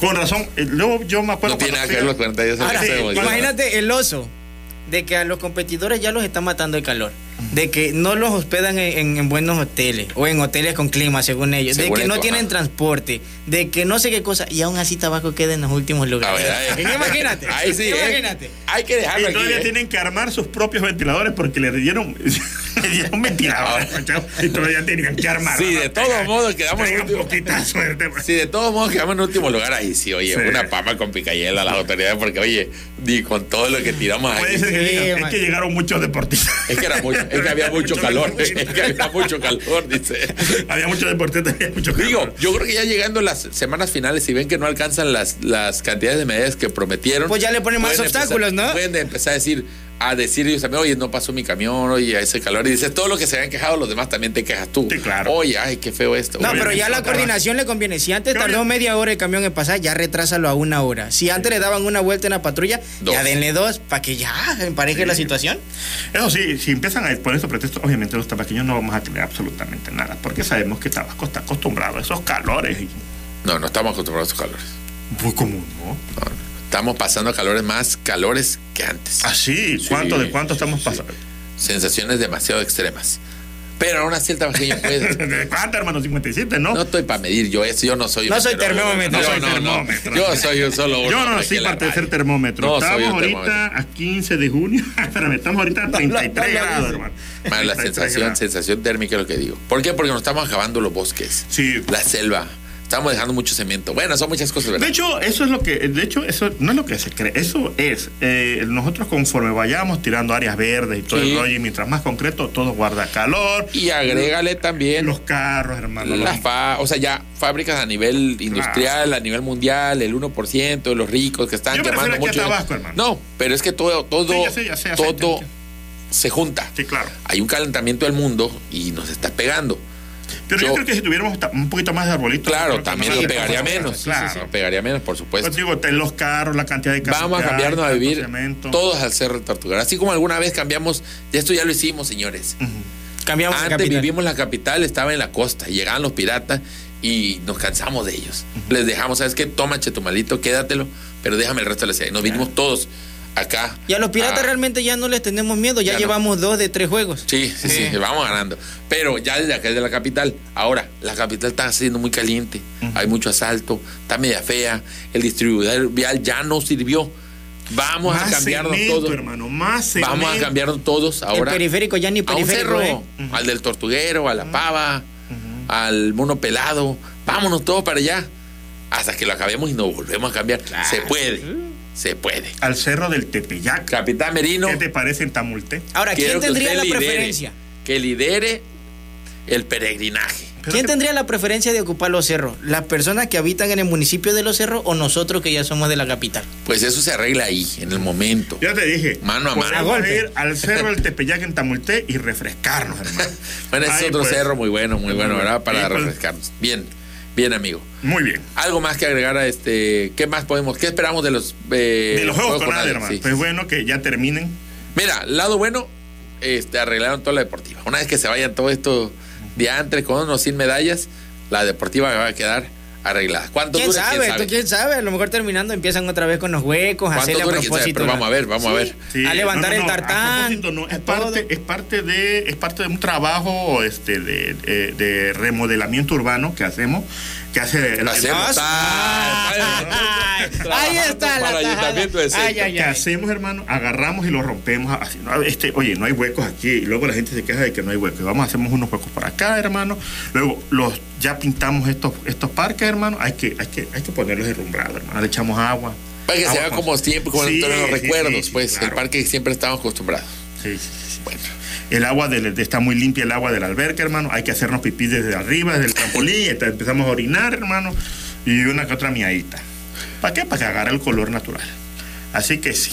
Con razón. eh, Luego yo me acuerdo. no tiene nada que ver los fui 40 días. Ahora, éxodo de Moisés. imagínate el oso de que a los competidores ya los está matando el calor, de que no los hospedan en, en- en buenos hoteles o en hoteles con clima, según ellos, Según de que no tienen ajá. transporte, de que no sé qué cosa, y aún así Tabaco queda en los últimos A lugares. ver, ahí- imagínate. Ahí sí, eh. imagínate. Hay que dejarlo Y aquí. todavía eh. tienen que armar sus propios ventiladores porque le dieron, le dieron ventiladores. chavo, y todavía tenían que armar. Sí, de todos modos quedamos en último. de tema. Si de todos modos quedamos en último lugar, ahí sí, oye, Sí. una papa con picayela a las autoridades, porque oye, ni con todo lo que tiramos ahí. ser que Sí, digan, es que llegaron muchos deportistas. Es que era mucho, es que había mucho calor, es que había mucho calor, dice. Había muchos deportistas, había mucho calor. Digo, yo creo que ya llegando las semanas finales, si ven que no alcanzan las, las cantidades de medallas que prometieron. Pues ya le ponen más obstáculos, empezar- ¿no? Pueden empezar a decir, a decir ellos también, oye, no pasó mi camión, oye, ese calor. Y dices, todo lo que se habían quejado los demás también te quejas tú. Sí, claro. Oye, ay, qué feo esto. No, Oye, pero ya la coordinación le conviene. Si antes tardó media hora el camión en pasar, ya retrásalo a una hora. Si antes le daban una vuelta en la patrulla, Dos. ya denle dos para que ya empareje la situación. Eso sí, si empiezan a poner estos pretextos, obviamente los tabaqueños no vamos a tener absolutamente nada, porque sabemos que Tabasco está acostumbrado a esos calores. Y, No, no estamos acostumbrados a esos calores. pues como no. No, no. Estamos pasando calores más calores que antes. Así, ¿cuánto Sí, de cuánto estamos sí. pasando? Sensaciones demasiado extremas. Pero aún así el tabaqueño puede. ¿De cuánto, hermano? 57, ¿no? No estoy para medir yo eso, yo no soy No soy termómetro. No, No soy no, no. termómetro. Yo soy un solo uno. Yo no en la para ser termómetro. No, soy Estamos ahorita termómetro. a 15 de junio. Espérame, estamos ahorita a 33 no lo grados, hermano. Man, la 33 sensación, grados. sensación térmica es lo que digo. ¿Por qué? Porque nos estamos acabando los bosques, Sí. la selva. Estamos dejando mucho cemento. Bueno, son muchas cosas, ¿verdad? De hecho, eso es lo que, de hecho, eso no es lo que se cree, eso es, eh, nosotros conforme vayamos tirando áreas verdes y todo Sí. el rollo, y mientras más concreto, todo guarda calor. y agrégale también Los carros, hermano. las fa- o sea, ya fábricas a nivel industrial, a nivel mundial, el 1% de los ricos que están Yo quemando a mucho. Tabasco, hermano. No, pero es que todo, todo, Sí, ya sé, ya sé, ya sé, todo se junta. Sí, claro. Hay un calentamiento del mundo y nos está pegando. Pero yo, Yo- creo que si tuviéramos un poquito más de arbolitos. Claro, también lo nos pegaría menos. tanto, Claro. Lo pegaría menos, por supuesto. Pues digo, te- los carros, la cantidad de casas. Vamos a hay, cambiarnos a vivir todos al Cerro de Tortugar. Así como alguna vez cambiamos, ya esto ya lo hicimos, señores. Cambiamos de Antes capital. vivimos la capital, estaba en la costa, y llegaban los piratas y nos cansamos de ellos. Les dejamos, ¿sabes qué? Toma, chetumalito, quédatelo, pero déjame el resto de la ciudad. Y nos vinimos todos acá. Y a los piratas Ah, realmente ya no les tenemos miedo, ya, Ya no. llevamos dos de tres juegos. Sí, sí, sí, vamos ganando. Pero ya desde acá, desde la capital. Ahora, la capital está siendo muy caliente. Hay mucho asalto, está media fea. El distribuidor vial ya no sirvió. Vamos a Más cambiarnos cemento, todo. hermano, más Vamos a cemento. cambiarnos todos ahora. El periférico ya ni a un periférico, cerro, ¿eh? al del tortuguero, a la pava, al mono pelado. Vámonos todos para allá. Hasta que lo acabemos y nos volvemos a cambiar. Se puede. Se puede. Al cerro del Tepeyac. Capitán Merino. ¿Qué te parece en Tamulte? Ahora, ¿quién que tendría la lidere, preferencia? Que lidere el peregrinaje. Pero ¿Quién que- tendría la preferencia de ocupar los cerros? ¿Las personas que habitan en el municipio de los cerros o nosotros que ya somos de la capital? Pues eso se arregla ahí, en el momento. Ya te dije. Mano a mano. podemos A golpe. ir al cerro del Tepeyac en Tamulte y refrescarnos, hermano. Bueno, ese Ay, es otro pues. cerro muy bueno, muy bueno, ¿verdad? Para pues. refrescarnos. Bien, bien, amigo. Muy bien. Algo más que agregar a este. ¿Qué más podemos? ¿Qué esperamos de los. eh, De los juegos con Conade? hermano. Sí. Pues bueno, que ya terminen. Mira, lado bueno, este, arreglaron toda la deportiva. Una vez que se vayan todo esto diantres con o sin medallas, la deportiva va a quedar arreglada. ¿Cuánto ¿Quién dura? sabe? ¿Quién sabe? ¿Tú quién sabe? A lo mejor terminando empiezan otra vez con los huecos, a ¿Cuánto hacerle a propósito. Pero vamos a ver, vamos a ver. Sí, A levantar no, no, el no, a tartán, es parte, es parte de, es parte de un trabajo este de, de- de remodelamiento urbano que hacemos, que hace el. Ah, Ah, ahí está la. Ayuntamiento de Ay, ay, que hacemos, hermano, agarramos y lo rompemos así. ¿no? Este, oye, no hay huecos aquí. Y luego la gente se queja de que no hay huecos. Vamos, hacemos unos huecos por acá, hermano. Luego los ya pintamos estos, estos parques, hermano. Hay que, hay que, hay que ponerlos herrumbrados, hermano. Le echamos agua. Para que se Agua vea con- como siempre, como Sí, en los recuerdos, sí, pues, claro. el parque que siempre estamos acostumbrados. Sí, sí. Bueno, el agua del- de- está muy limpia, el agua de la alberca, hermano. Hay que hacernos pipí desde arriba, desde el trampolín. empezamos a orinar, hermano. Y una que otra miadita. ¿Para qué? Para que agarre el color natural. Así que sí.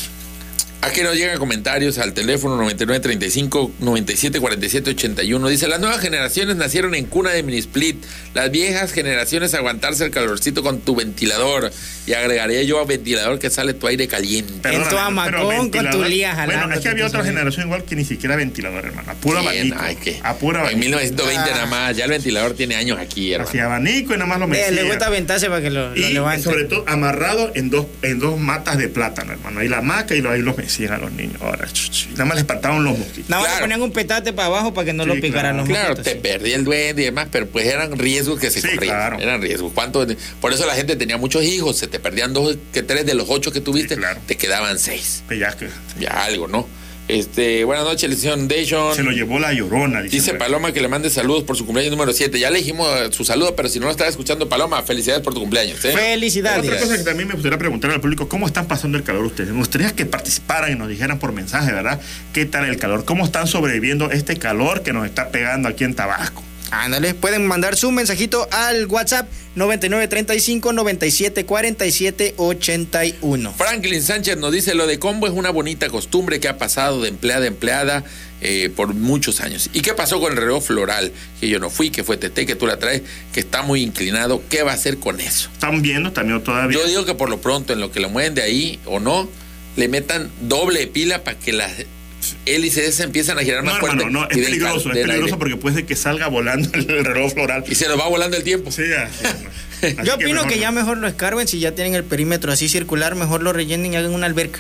Aquí nos llegan comentarios al teléfono 9935 9747 81. Dice, las nuevas generaciones nacieron en cuna de mini split. Las viejas generaciones aguantarse el calorcito con tu ventilador. Y agregaría yo a ventilador que sale tu aire caliente. Perdóname, tu pero hamacón con tu lía Bueno, jalándote, es que había otra generación igual que ni siquiera ventilador, hermano. A puro Bien, abanico. ay, que- A puro En abanico. 1920 Ah. nada más. Ya el ventilador tiene años aquí, hermano. Hacía abanico y nada más lo Eh, metía. le gusta aventarse para que lo, lo y levante. sobre todo amarrado en dos, en dos matas de plátano, hermano. Ahí la maca y lo- ahí los mecían a los niños. Ahora, nada más les espantaban los mosquitos. Nada más Claro. le ponían un petate para abajo para que no Sí, lo picaran claro. los Claro, mosquitos. te perdí el duende y demás, pero pues eran riesgos que se Sí, corrían. claro. Eran riesgos. ¿Cuánto? Por eso la gente tenía muchos hijos, se te perdían dos, que tres de los ocho que tuviste, Sí, claro. te quedaban seis. Pues ya que Ya algo, ¿no? Este, buenas noches, licenciado Dation. se lo llevó la llorona. Dice diciendo, Paloma que le mande saludos por su cumpleaños número 7. Ya le dijimos su saludo, pero si no lo estaba escuchando, Paloma, felicidades por tu cumpleaños. ¿eh? Felicidades. Otra cosa que también me gustaría preguntar al público, ¿cómo están pasando el calor ustedes? Me gustaría que participaran y nos dijeran por mensaje, ¿verdad? ¿Qué tal el calor? ¿Cómo están sobreviviendo este calor que nos está pegando aquí en Tabasco? Ándale, pueden mandar su mensajito al WhatsApp 9935 9747 81. Franklin Sánchez nos dice, lo de combo es una bonita costumbre que ha pasado de empleada a empleada eh, por muchos años. ¿Y qué pasó con el reloj floral? Que yo no fui, que fue Tete, que tú la traes, que está muy inclinado. ¿Qué va a hacer con eso? ¿Están viendo también todavía? Yo digo que por lo pronto, en lo que lo mueven de ahí o no, le metan doble pila para que las hélices se empiezan a girar más no, fuerte. hermano, no, es peligroso, es peligroso aire. porque puede ser que salga volando el reloj floral. Y se nos va volando el tiempo. Sí, así. Así Yo opino mejor que no. ya mejor lo escarben si ya tienen el perímetro así circular, mejor lo rellenen y hagan una alberca.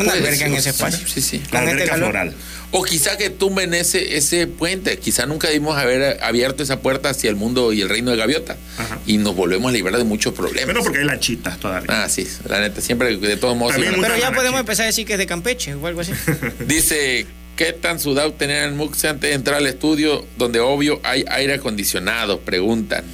Una alberca en ese espacio. Sí, sí. La este alberca floral. O quizá que tumben ese, ese puente. Quizá nunca debimos haber abierto esa puerta hacia el mundo y el reino de Gaviota. Ajá. Y nos volvemos a librar de muchos problemas. Bueno, porque hay lanchitas todavía. Ah, sí, la neta, siempre de todos modos. Pero ya podemos empezar a decir que es de Campeche o algo así. Dice, ¿qué tan sudado tener el MUX antes de entrar al estudio donde obvio hay aire acondicionado? Preguntan.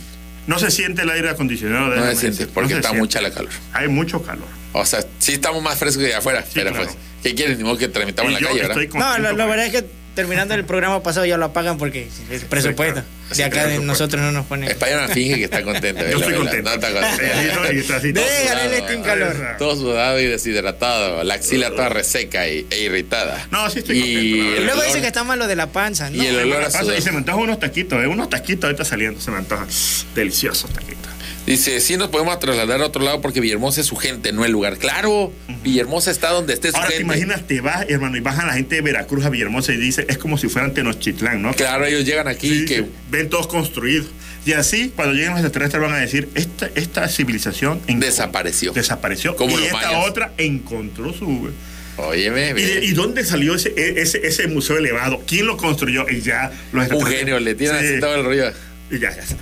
No se siente el aire acondicionado. No se siente decir, porque no se está siente. mucha la calor. Hay mucho calor. O sea, sí estamos más frescos que de afuera, pero claro. pues, ¿qué quieren? Ni modo que tramitamos en la calle, ¿verdad? No, lo, lo verdad es que terminando el programa pasado ya lo apagan porque es presupuesto. De acá de nosotros no nos ponen. Spider-Man finge que está contento. Yo la estoy contento. no está todo Déjale, calor. Todo sudado y deshidratado, la axila toda reseca y- e irritada. No, sí estoy contento, Y luego dice que está malo de la panza. ¿no? Y el olor a y se me antojan unos taquitos, ¿eh? unos taquitos ahorita saliendo, se me antojan. Deliciosos taquitos. Dice, sí nos podemos trasladar a otro lado porque Villahermosa es su gente, no el lugar. Claro, Villahermosa está donde esté su Ahora te gente. imaginas, te vas, hermano, y bajan la gente de Veracruz a Villahermosa y dice, es como si fueran Tenochtitlán, ¿no? Claro, ellos llegan aquí Sí, que ven todos construidos. Y así, cuando lleguen los extraterrestres van a decir, esta, esta civilización Desapareció. Desapareció. Como y esta mayas. otra encontró su... Óyeme, ¿Y, de- y dónde salió ese, e, ese, ese museo elevado? ¿Quién lo construyó? Y ya los un extraterrestres- genio, le tiran Sí, así todo el rollo. Y ya, ya se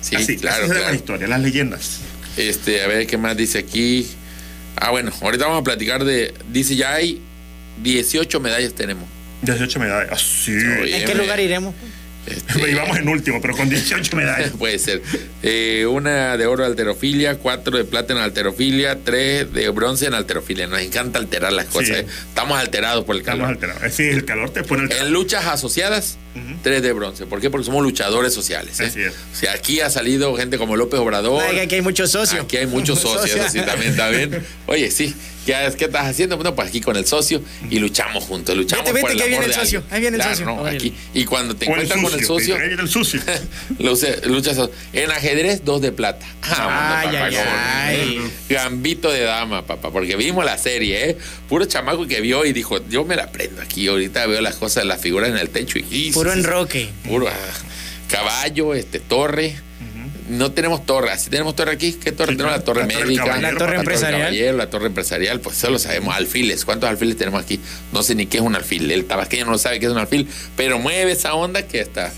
Sí, Así, claro, llama claro. la historia, las leyendas. Este, a ver qué más dice aquí. Ah, bueno, ahorita vamos a platicar de. Dice, ya hay 18 medallas tenemos. 18 medallas. Ah, sí. Oye, ¿En qué lugar iremos? Este, Y vamos en último, pero con 18 medallas. Puede ser. Eh, una de oro alterofilia, cuatro de plata en alterofilia, tres de bronce en alterofilia. Nos encanta alterar las cosas. Sí. ¿eh? Estamos alterados por el Estamos calor. alterados. Eh, Sí, el calor te pone el En luchas asociadas, tres de bronce. ¿Por qué? Porque somos luchadores sociales. ¿eh? Así es. O sea, aquí ha salido gente como López Obrador. Ay, aquí hay muchos socios. Aquí hay muchos socios, Socios. así también, también. Oye, sí. ¿Qué, qué estás haciendo? Bueno, pues aquí con el socio y luchamos juntos, luchamos Vete, vete, por el que ahí amor viene el de socio, ahí viene el Claro, socio. no, aquí. Y cuando te encuentras con el socio, Ahí viene el sucio. luce- luchas en ajedrez, dos de plata. Ah, Ay, papá, ay, ay. Gambito de dama, papá, porque vimos la serie, ¿eh? Puro chamaco que vio y dijo, yo me la prendo aquí, ahorita veo las cosas, las figuras en el techo y... y- Puro enroque. Puro ah, caballo, este, torre. No tenemos torre, así tenemos torre aquí. ¿Qué torre Sí, tenemos? La torre La torre médica, La torre empresarial. caballero, la torre empresarial, pues solo sabemos alfiles. ¿Cuántos alfiles tenemos aquí? No sé ni qué es un alfil. El tabasqueño no sabe qué es un alfil, pero mueve esa onda que está.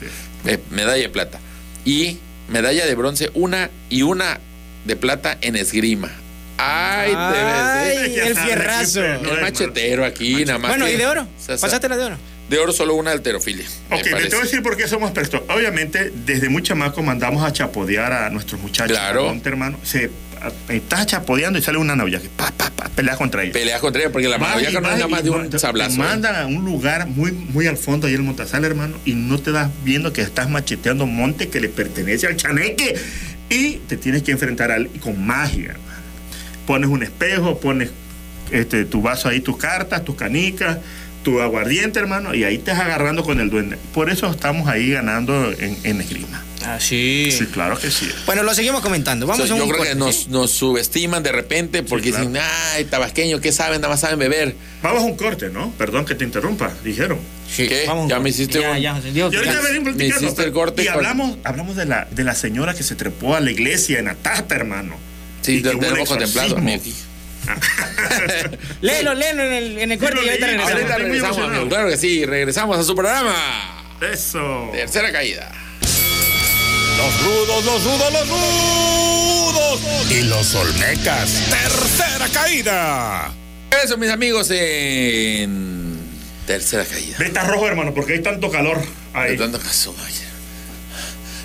eh, medalla de plata. Y medalla de bronce, una y una de plata en esgrima. Ay, Ay, debe ser. el fierrazo. El machetero aquí, nada más. Bueno, que- ¿y de oro? o sea, Pasaste la de oro. De oro solo una alterofilia. Ok, te voy a decir por qué somos expertos. Obviamente, desde muy chamaco mandamos a chapodear a nuestros muchachos. Claro. Ponte, hermano. Se, estás chapodeando y sale una novia que pa, pa, pa, pelea contra ella. Peleas contra ella porque la y no es nada más de un te- sablazo. Te ¿eh? mandan a un lugar muy, muy al fondo, ahí en el Montazal, hermano, y no te das viendo que estás macheteando monte que le pertenece al chaneque y te tienes que enfrentar al, con magia, hermano. Pones un espejo, pones este, tu vaso ahí, tus cartas, tus canicas, tu aguardiente, hermano, y ahí estás agarrando con el duende. Por eso estamos ahí ganando en, en esgrima. Ah, sí. Sí, claro que sí. Bueno, lo seguimos comentando. O Vamos sea, a un yo creo corte, que nos, ¿sí? nos subestiman de repente porque claro. dicen, ay, tabasqueños, ¿qué saben? Nada más saben beber. Vamos a un corte, ¿no? Perdón que te interrumpa, dijeron. ¿Qué? Vamos a un Ya me hiciste ya, un- ya, José, digo Y ahorita ya. venimos me platicando. hiciste el corte y hablamos, hablamos de la, de la señora que se trepó a la iglesia en Atata, hermano. Sí, Y que lo hubo un tenemos contemplado. aquí. Léelo, léelo en el, en el corte y ahorita leí, regresamos. Ahorita amigo. Claro que sí, regresamos a su programa. Eso. Tercera caída. Los rudos, los rudos, los rudos. Y los olmecas. Tercera caída. Eso, mis amigos, en tercera caída. Ve, está rojo, hermano, porque hay tanto calor ahí. De tanto caso, vaya.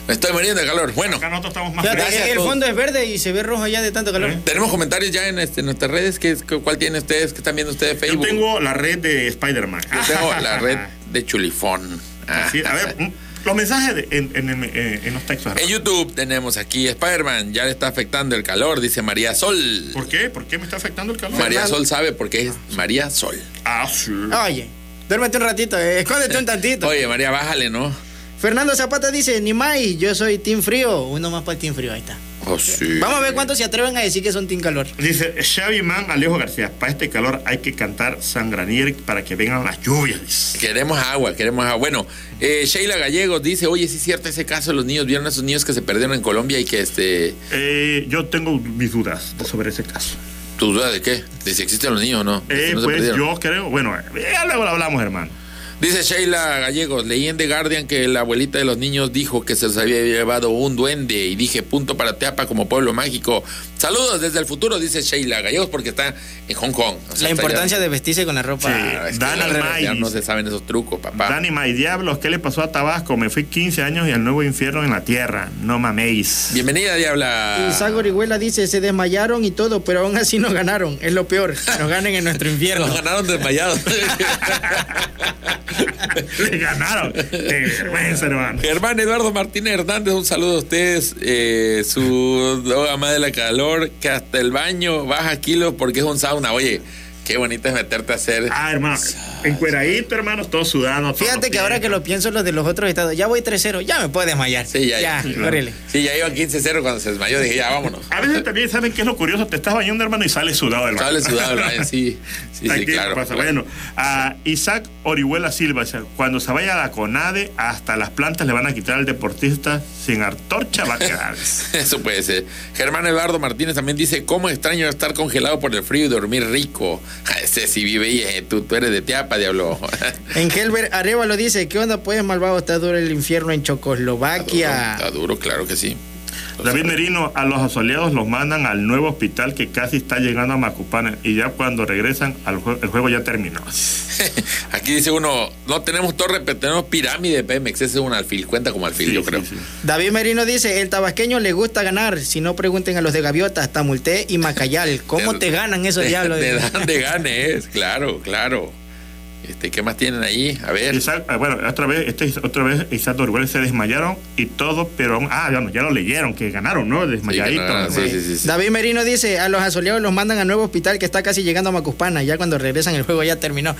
Me estoy muriendo de calor. Bueno, Acá nosotros estamos más Fíjate, Gracias el fondo es verde y se ve rojo ya de tanto calor. ¿Eh? tenemos comentarios ya en este, nuestras redes. ¿Qué, ¿Cuál tienen ustedes? ¿Qué están viendo ustedes? Yo Facebook. tengo la red de Spider-Man. Yo tengo la red de Chulifón. A ver, los mensajes de- en, en- en- en los textos. En. YouTube tenemos aquí Spider-Man, ya le está afectando el calor, dice María Sol. ¿Por qué? ¿Por qué me está afectando el calor? María Sol sabe por qué es María Sol. Ah, sí. Oye, duérmete un ratito, eh, escóndete un tantito. Oye, María, bájale, ¿no? Fernando Zapata dice, ni más, yo soy Team Frío. Uno más para el Team Frío, ahí está. Oh, sí. Vamos a ver cuántos se atreven a decir que son Team Calor. Dice Xavi Man Alejo García, para este calor hay que cantar Sangranier para que vengan las lluvias. Queremos agua, queremos agua. Bueno, eh, Sheila Gallegos dice, oye, sí es cierto ese caso de los niños, ¿vieron a esos niños que se perdieron en Colombia y que este... Eh, yo tengo mis dudas sobre ese caso. ¿Tu duda de qué? ¿De si existen los niños o no? ¿De Eh, no pues yo creo, bueno, eh, ya luego lo hablamos, hermano. Dice Sheila Gallegos, leí en The Guardian que la abuelita de los niños dijo que se los había llevado un duende y dije punto para Teapa como pueblo mágico. Saludos desde el futuro, dice Sheila Gallegos, porque está en Hong Kong. O sea, La importancia ya- de vestirse con la ropa. Sí. Ah, Dani ya- May ya no se saben esos trucos, papá. Dani May, diablos, ¿qué le pasó a Tabasco? Me fui 15 años y al nuevo infierno en la tierra. No maméis. Bienvenida, Diabla. Isaac Orihuela dice, se desmayaron y todo, pero aún así nos ganaron. Es lo peor, nos ganen en nuestro infierno. Nos ganaron desmayados. Le ganaron. Hermano. Eduardo Martínez Hernández, un saludo a ustedes. Eh, su madre de la calor, que hasta el baño baja kilos porque es un sauna. Oye, qué bonito es meterte a hacer. Ah, hermano, encueradito, hermano, todo sudando. todo Fíjate que ahora que lo pienso, los de los otros estados, ya voy 3-0, ya me puedo desmayar. Sí, ya, Ya, ya. órale. Sí, ya iban 15-0 cuando se desmayó. Dije, ya, vámonos. A veces también, ¿saben qué es lo curioso? Te estás bañando, hermano, y sales sudado del baño. Sale sudado el baño, sí. Sí, sí, claro. pasa. claro. Bueno, a Isaac Orihuela Silva, cuando se vaya a la CONADE, hasta las plantas le van a quitar al deportista sin antorcha va a quedar. Eso puede ser. Germán Eduardo Martínez también dice, ¿cómo extraño estar congelado por el frío y dormir rico? Ese sí vive y eh, tú, tú eres de Teapa, diablo. En Helber Arevalo dice, ¿qué onda pues, malvado? Está duro el infierno en Está Checoslovaquia. duro, claro que sí. David Merino, a los asoleados los mandan al nuevo hospital que casi está llegando a Macupana y ya cuando regresan al jue- el juego ya terminó. Aquí dice uno, no tenemos torre, pero tenemos pirámide de Pemex. Ese es un alfil, cuenta como alfil, Sí, yo creo. sí. David Merino dice, el tabasqueño le gusta ganar. Si no, pregunten a los de Gaviotas, Tamulté y Macayal. ¿Cómo De- te ganan esos de, diablos? De dónde ganes, claro, claro. Este, ¿Qué más tienen ahí? A ver. Isaac, ah, bueno, otra vez, este, otra vez Isaac Orihuela se desmayaron y todo, pero ah, bueno, ya lo leyeron, que ganaron, ¿no? Desmayadito. sí, sí, sí, sí. David Merino dice, a los asoleados los mandan al nuevo hospital que está casi llegando a Macuspana. Ya cuando regresan el juego ya terminó.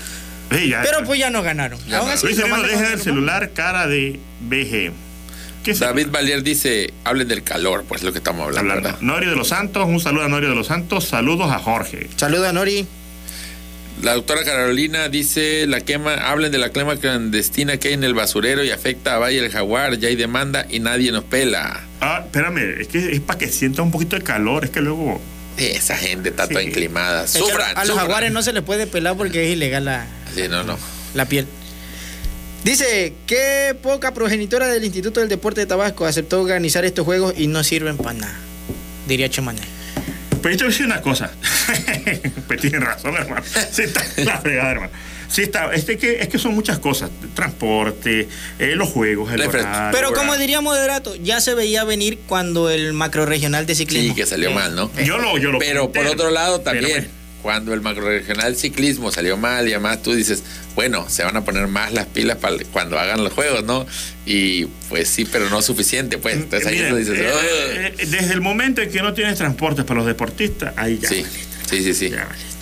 Sí, ya- Pero pues ya no ganaron. Ya Aún no. así, Luis mandan deja el el celular cara de BG. ¿Qué es David Valier dice, hablen del calor, pues lo que estamos hablando, hablando? Norio de los Santos, un saludo a Norio de los Santos, saludos a Jorge. Saludos a Nori. La doctora Carolina dice, la quema, hablen de la quema clandestina que hay en el basurero y afecta a Valle del Jaguar, ya hay demanda y nadie nos pela. Ah, espérame, es que es para que sienta un poquito de calor, es que luego. Esa gente está toda Sí. inclimada. Es que Sufran, a los sufran. jaguares no se les puede pelar porque es ilegal la, Sí, no, no. la piel. Dice, qué poca progenitora del Instituto del Deporte de Tabasco aceptó organizar estos juegos y no sirven para nada. Diría Chemané. Pero yo te voy a decir una cosa. pues tienes razón, hermano. Sí está la fregada, hermano. Sí está, es que, es que son muchas cosas. Transporte, eh, los juegos, el horario. Pero como diría Moderato, ya se veía venir cuando el macro regional de ciclismo. Sí, que salió mal, ¿no? Yo lo, yo lo Pero por otro lado también. Cuando el macroregional ciclismo salió mal y además tú dices, bueno, se van a poner más las pilas para cuando hagan los juegos, ¿no? Y pues sí, pero no suficiente, pues. Entonces ahí Miren, tú dices, eh, eh, desde el momento en que no tienes transporte para los deportistas, ahí ya. sí, sí, sí, sí. ya valiste.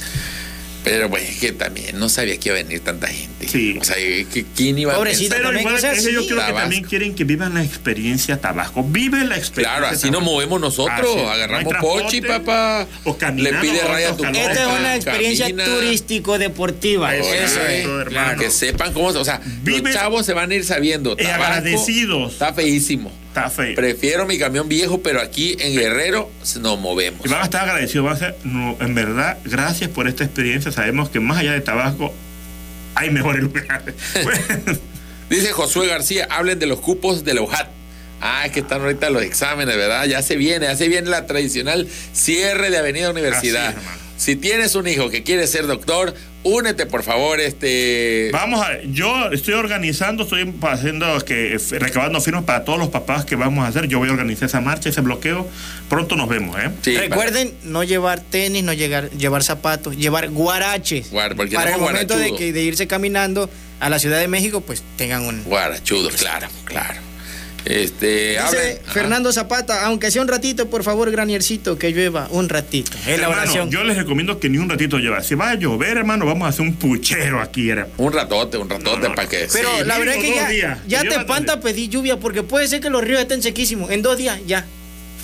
Pero pues es que también no sabía que iba a venir tanta gente. Sí. O sea, que ¿quién iba Pobrecito, a pensar? Pero igual que sea es que yo creo que también quieren que vivan la experiencia Tabasco. Vive la experiencia. Claro, así nos movemos nosotros. No Agarramos transporte, pochi, papá. o caminando, Le pide raya a tu Esta es una experiencia turístico-deportiva. Eso es. hermano. claro. Que sepan cómo, o sea, Vive- los chavos se van a ir sabiendo. Tabasco agradecidos. Está feísimo. Está feo. Prefiero mi camión viejo, pero aquí en Guerrero nos movemos. Y van a estar agradecidos. Van a ser, no, en verdad, gracias por esta experiencia. Sabemos que más allá de Tabasco hay mejores lugares. Bueno, Dice Josué García, hablen de los cupos de la UJAT. Ah, es que están ahorita los exámenes, ¿verdad? Ya se viene, ya se viene la tradicional cierre de Avenida Universidad. Así si tienes un hijo que quiere ser doctor, únete, por favor, este... vamos a. Yo estoy organizando, estoy haciendo que recabando firmas para todos los papás que vamos a hacer. Yo voy a organizar esa marcha, ese bloqueo. Pronto nos vemos, ¿eh? Sí, Recuerden no llevar tenis, no llegar, llevar zapatos, llevar guaraches. Guar- porque para el andamos momento de, que, de irse caminando a la Ciudad de México, pues tengan un... Guarachudos, claro, claro. Este, Dice. Fernando Zapata, aunque sea un ratito, por favor, graniercito, que llueva un ratito. Es la Hermano, oración. yo les recomiendo que ni un ratito llevar. Si va a llover, hermano, vamos a hacer un puchero aquí, hermano. Un ratote, un ratote No, no, para que... Pero Sí, la verdad es que ya, días. ya te espanta pedir lluvia porque puede ser que los ríos estén sequísimos. En dos días, ya.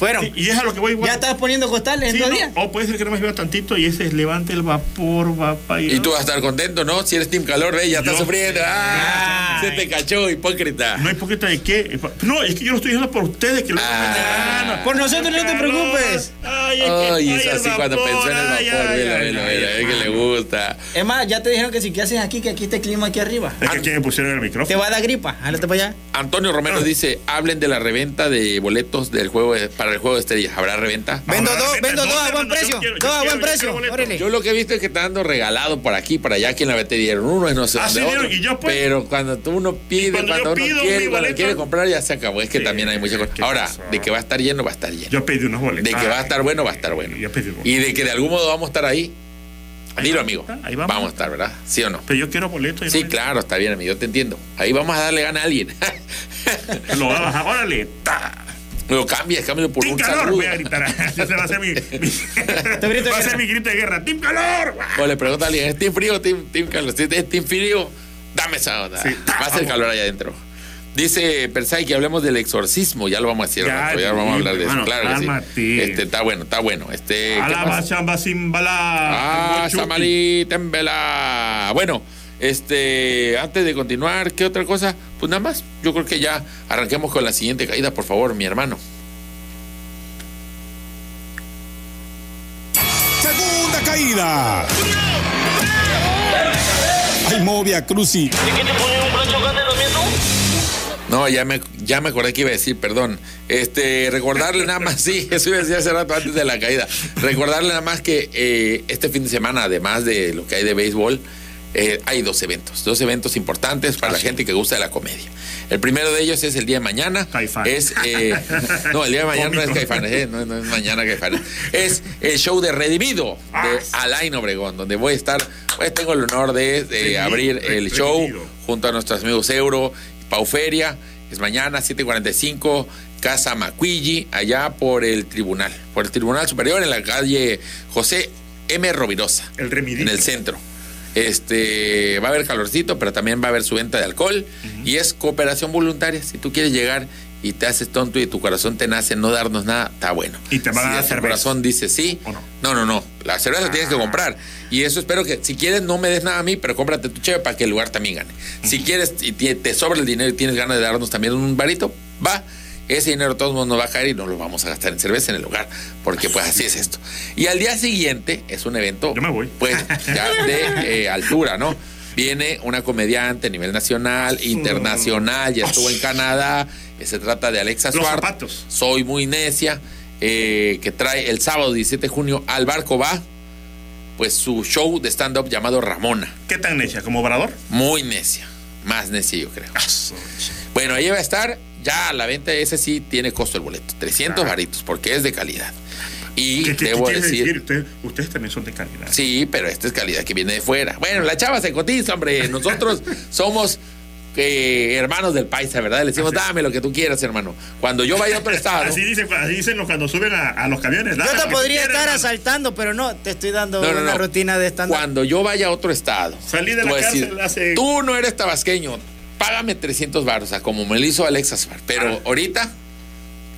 Fueron. Sí, y es a lo que voy igual. Ya estás poniendo costales Sí, en dos no, días. O puede ser que no me llueva tantito y ese es levante el vapor, va para Y tú vas a estar contento, ¿no? Si eres Team Calor, ve, ya estás sufriendo. ¡Ah! Ay. Se te cachó, hipócrita. No hay poquita de qué. No, es que yo lo estoy diciendo por ustedes. Que luego Ah. Por nosotros no te preocupes. Ay, que- ay, es así cuando pensó en el vapor, ay, velo, ay, velo, ay, es que le gusta. Es más, ya te dijeron que si qué haces aquí, que aquí está el clima aquí arriba. Es que aquí me pusieron el Te micrófono. va a dar gripa. Jálate para allá. Antonio Romero dice, hablen de la reventa de boletos del juego de- para el juego de estrellas. ¿Habrá reventa? Vendo dos, vendo dos a buen precio. Dos a buen precio. Yo lo que he visto es que está dando regalado por aquí, por allá, aquí en la vete dieron uno, es no sé Ah, dónde sí, otro. dieron, y yo, pues. Pero cuando tú uno pide, cuando cuando, uno quiere, cuando quiere comprar, ya se acabó. Es que también hay muchas cosas. ¿qué Ahora, de que va a estar lleno, va a estar lleno. Yo pedí unos boletos. de que va a estar bueno, va a estar bueno. Y de que de algún modo vamos a estar ahí. Ahí Dilo, vamos amigo. estar, ahí vamos. a estar, ¿verdad? ¿Sí o no? Pero yo quiero boletos. y Sí, no- claro, está bien, amigo, yo te entiendo. Ahí vamos a darle gana a alguien. Lo va a bajar. Órale. ta. Lo cambias, cámbialo por Team un Calor, saludo. voy a gritar. Ese va a ser mi, mi- grito de va a ser guerra. mi grito de guerra. Team Calor. O le pregunta a alguien, ¿es team frío o team, team calor? Si es team frío, dame esa onda. Sí. Va a hacer calor allá adentro. Dice Persay que hablemos del exorcismo. Ya lo vamos a decir, Ya, rato, ya vamos a hablar de eso. Claro que sí. Este, está bueno, está bueno. Este, ¿qué Alaba más? chamba sin bala. Ah. Samalí, Tembela. Bueno, este, antes de continuar, ¿qué otra cosa? Pues nada más, yo creo que ya arranquemos con la siguiente caída, por favor, mi hermano. Segunda caída. Ay, Movia Cruci. No, ya me, ya me acordé que iba a decir, perdón. Este, recordarle nada más, sí, eso iba a decir hace rato antes de la caída. Recordarle nada más que eh, este fin de semana, además de lo que hay de béisbol, eh, hay dos eventos, dos eventos importantes para la gente que gusta de la comedia. El primero de ellos es el día de mañana. Caifán. Es, eh, no, el día de mañana no es. Caifán, eh, no, no es mañana Caifán. Es el show de Redimido de Alain Obregón, donde voy a estar, pues tengo el honor de, abrir el show junto a nuestros amigos Euro, Pauferia. Es mañana, 7:45, Casa Macuilli, allá por el tribunal, por el Tribunal Superior en la calle José M. Rovirosa El remidito. en el centro. Este va a haber calorcito, pero también va a haber su venta de alcohol y es cooperación voluntaria. Si tú quieres llegar y te haces tonto y tu corazón te nace no darnos nada, está bueno. Y te van a dar tu cerveza. corazón dice sí, ¿O no? no, no, no. La cerveza la tienes que comprar. Y eso espero que, si quieres, no me des nada a mí, pero cómprate tu cheve para que el lugar también gane. Si quieres y te, te sobra el dinero y tienes ganas de darnos también un varito, va. Ese dinero todos nos va a caer y no lo vamos a gastar en cerveza en el lugar. Porque pues así es esto. Y al día siguiente es un evento, Yo me voy. pues, ya de eh, altura, ¿no? Viene una comediante a nivel nacional, internacional, ya estuvo en Canadá. Se trata de Alexa Los Suárez. zapatos. Soy muy necia, eh, que trae el sábado 17 de junio al barco va, pues su show de stand-up llamado Ramona. ¿Qué tan necia? ¿Como obrador? Muy necia, más necia yo creo. Ah, Bueno, ahí va a estar, ya a la venta ese sí tiene costo el boleto, 300 varitos, porque es de calidad. Y ¿Qué, debo qué decir... decir? Usted- ustedes también son de calidad. Sí, pero esta es calidad que viene de fuera. Bueno, la chava se cotiza, hombre. Nosotros somos eh, hermanos del paisa, ¿verdad? Le decimos, dame lo que tú quieras, hermano. Cuando yo vaya a otro estado. Así dicen, así dicen los cuando suben a, a los camiones. Yo te podría quieras, estar hermano. asaltando, pero no, te estoy dando No, no, una no. rutina de stand Cuando yo vaya a otro estado. Salí de la hace- Tú no eres tabasqueño. Págame 300 baros, o sea, como me lo hizo Alexa. Pero Ah. ahorita,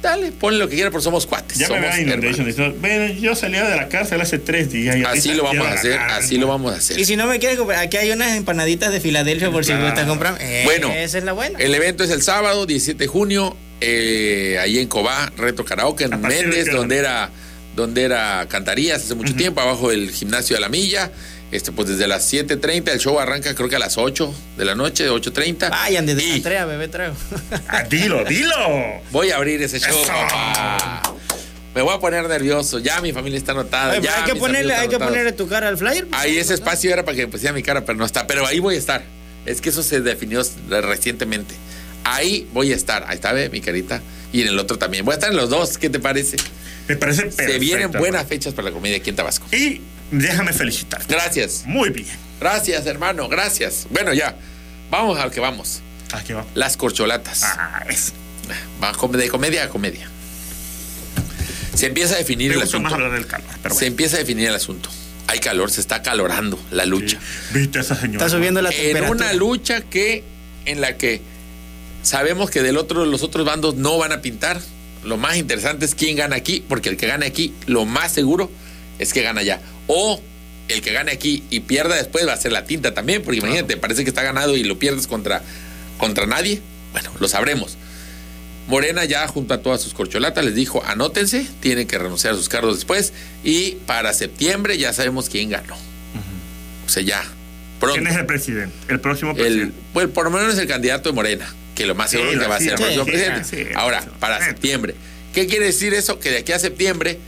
dale, ponle lo que quieras, porque somos cuates. Ya me somos Inundation. hermanos. Dice, Bueno, yo salía de la cárcel hace tres días. y Así lo vamos a hacer, así lo vamos a hacer. Y si no me quieres comprar, aquí hay unas empanaditas de Filadelfia por si Claro. gustas comprar. Eh, Bueno, esa es la buena. El evento es el sábado, 17 de junio, eh, ahí en Cobá, Reto Karaoke, en ¿A partir de Méndez, donde era, donde era Cantarías hace mucho tiempo, abajo del gimnasio de la Milla. Este, pues desde las 7.30, el show arranca creo que a las 8 de la noche, 8.30. Vayan desde Y la Andrea, bebé trago. Ah, dilo, dilo. voy a abrir ese show, papá. Me voy a poner nervioso, ya mi familia está anotada. Oye, ya hay que ponerle, hay que ponerle tu cara al flyer. pues, Ahí ese espacio era para que pusiera mi cara, pero no está. Pero ahí voy a estar. Es que eso se definió recientemente. Ahí voy a estar. Ahí está, ve, mi carita. Y en el otro también. Voy a estar en los dos. ¿Qué te parece? Me parece perfecto. se vienen buenas hermano. fechas para la comedia aquí en Tabasco. Y déjame felicitarte. Gracias. Muy bien. Gracias, hermano. Gracias. Bueno, ya. Vamos a lo que vamos. Aquí va. Las corcholatas. Ah, es. Va de comedia a comedia. Se empieza a definir Me el gusta más asunto. hablar del calor. Pero Se empieza a definir el asunto. Hay calor, se está calorando la lucha. Viste a esa señora. Está subiendo la en temperatura. una lucha que en la que sabemos que del otro los otros bandos no van a pintar. Lo más interesante es quién gana aquí, porque el que gane aquí, lo más seguro es que gana allá. O el que gane aquí y pierda después va a ser la tinta también, porque imagínate, parece que está ganado y lo pierdes contra, contra nadie. Bueno, lo sabremos. Morena ya junto a todas sus corcholatas les dijo, anótense, tienen que renunciar a sus cargos después y para septiembre ya sabemos quién ganó. O sea, ya, pronto. ¿Quién es el presidente? El próximo El, presidente. pues por lo menos el candidato de Morena, que lo más seguro Sí, es que va a sí, ser el próximo sí, presidente. sí, Ahora, para Sí. septiembre. ¿Qué quiere decir eso? Que de aquí a septiembre,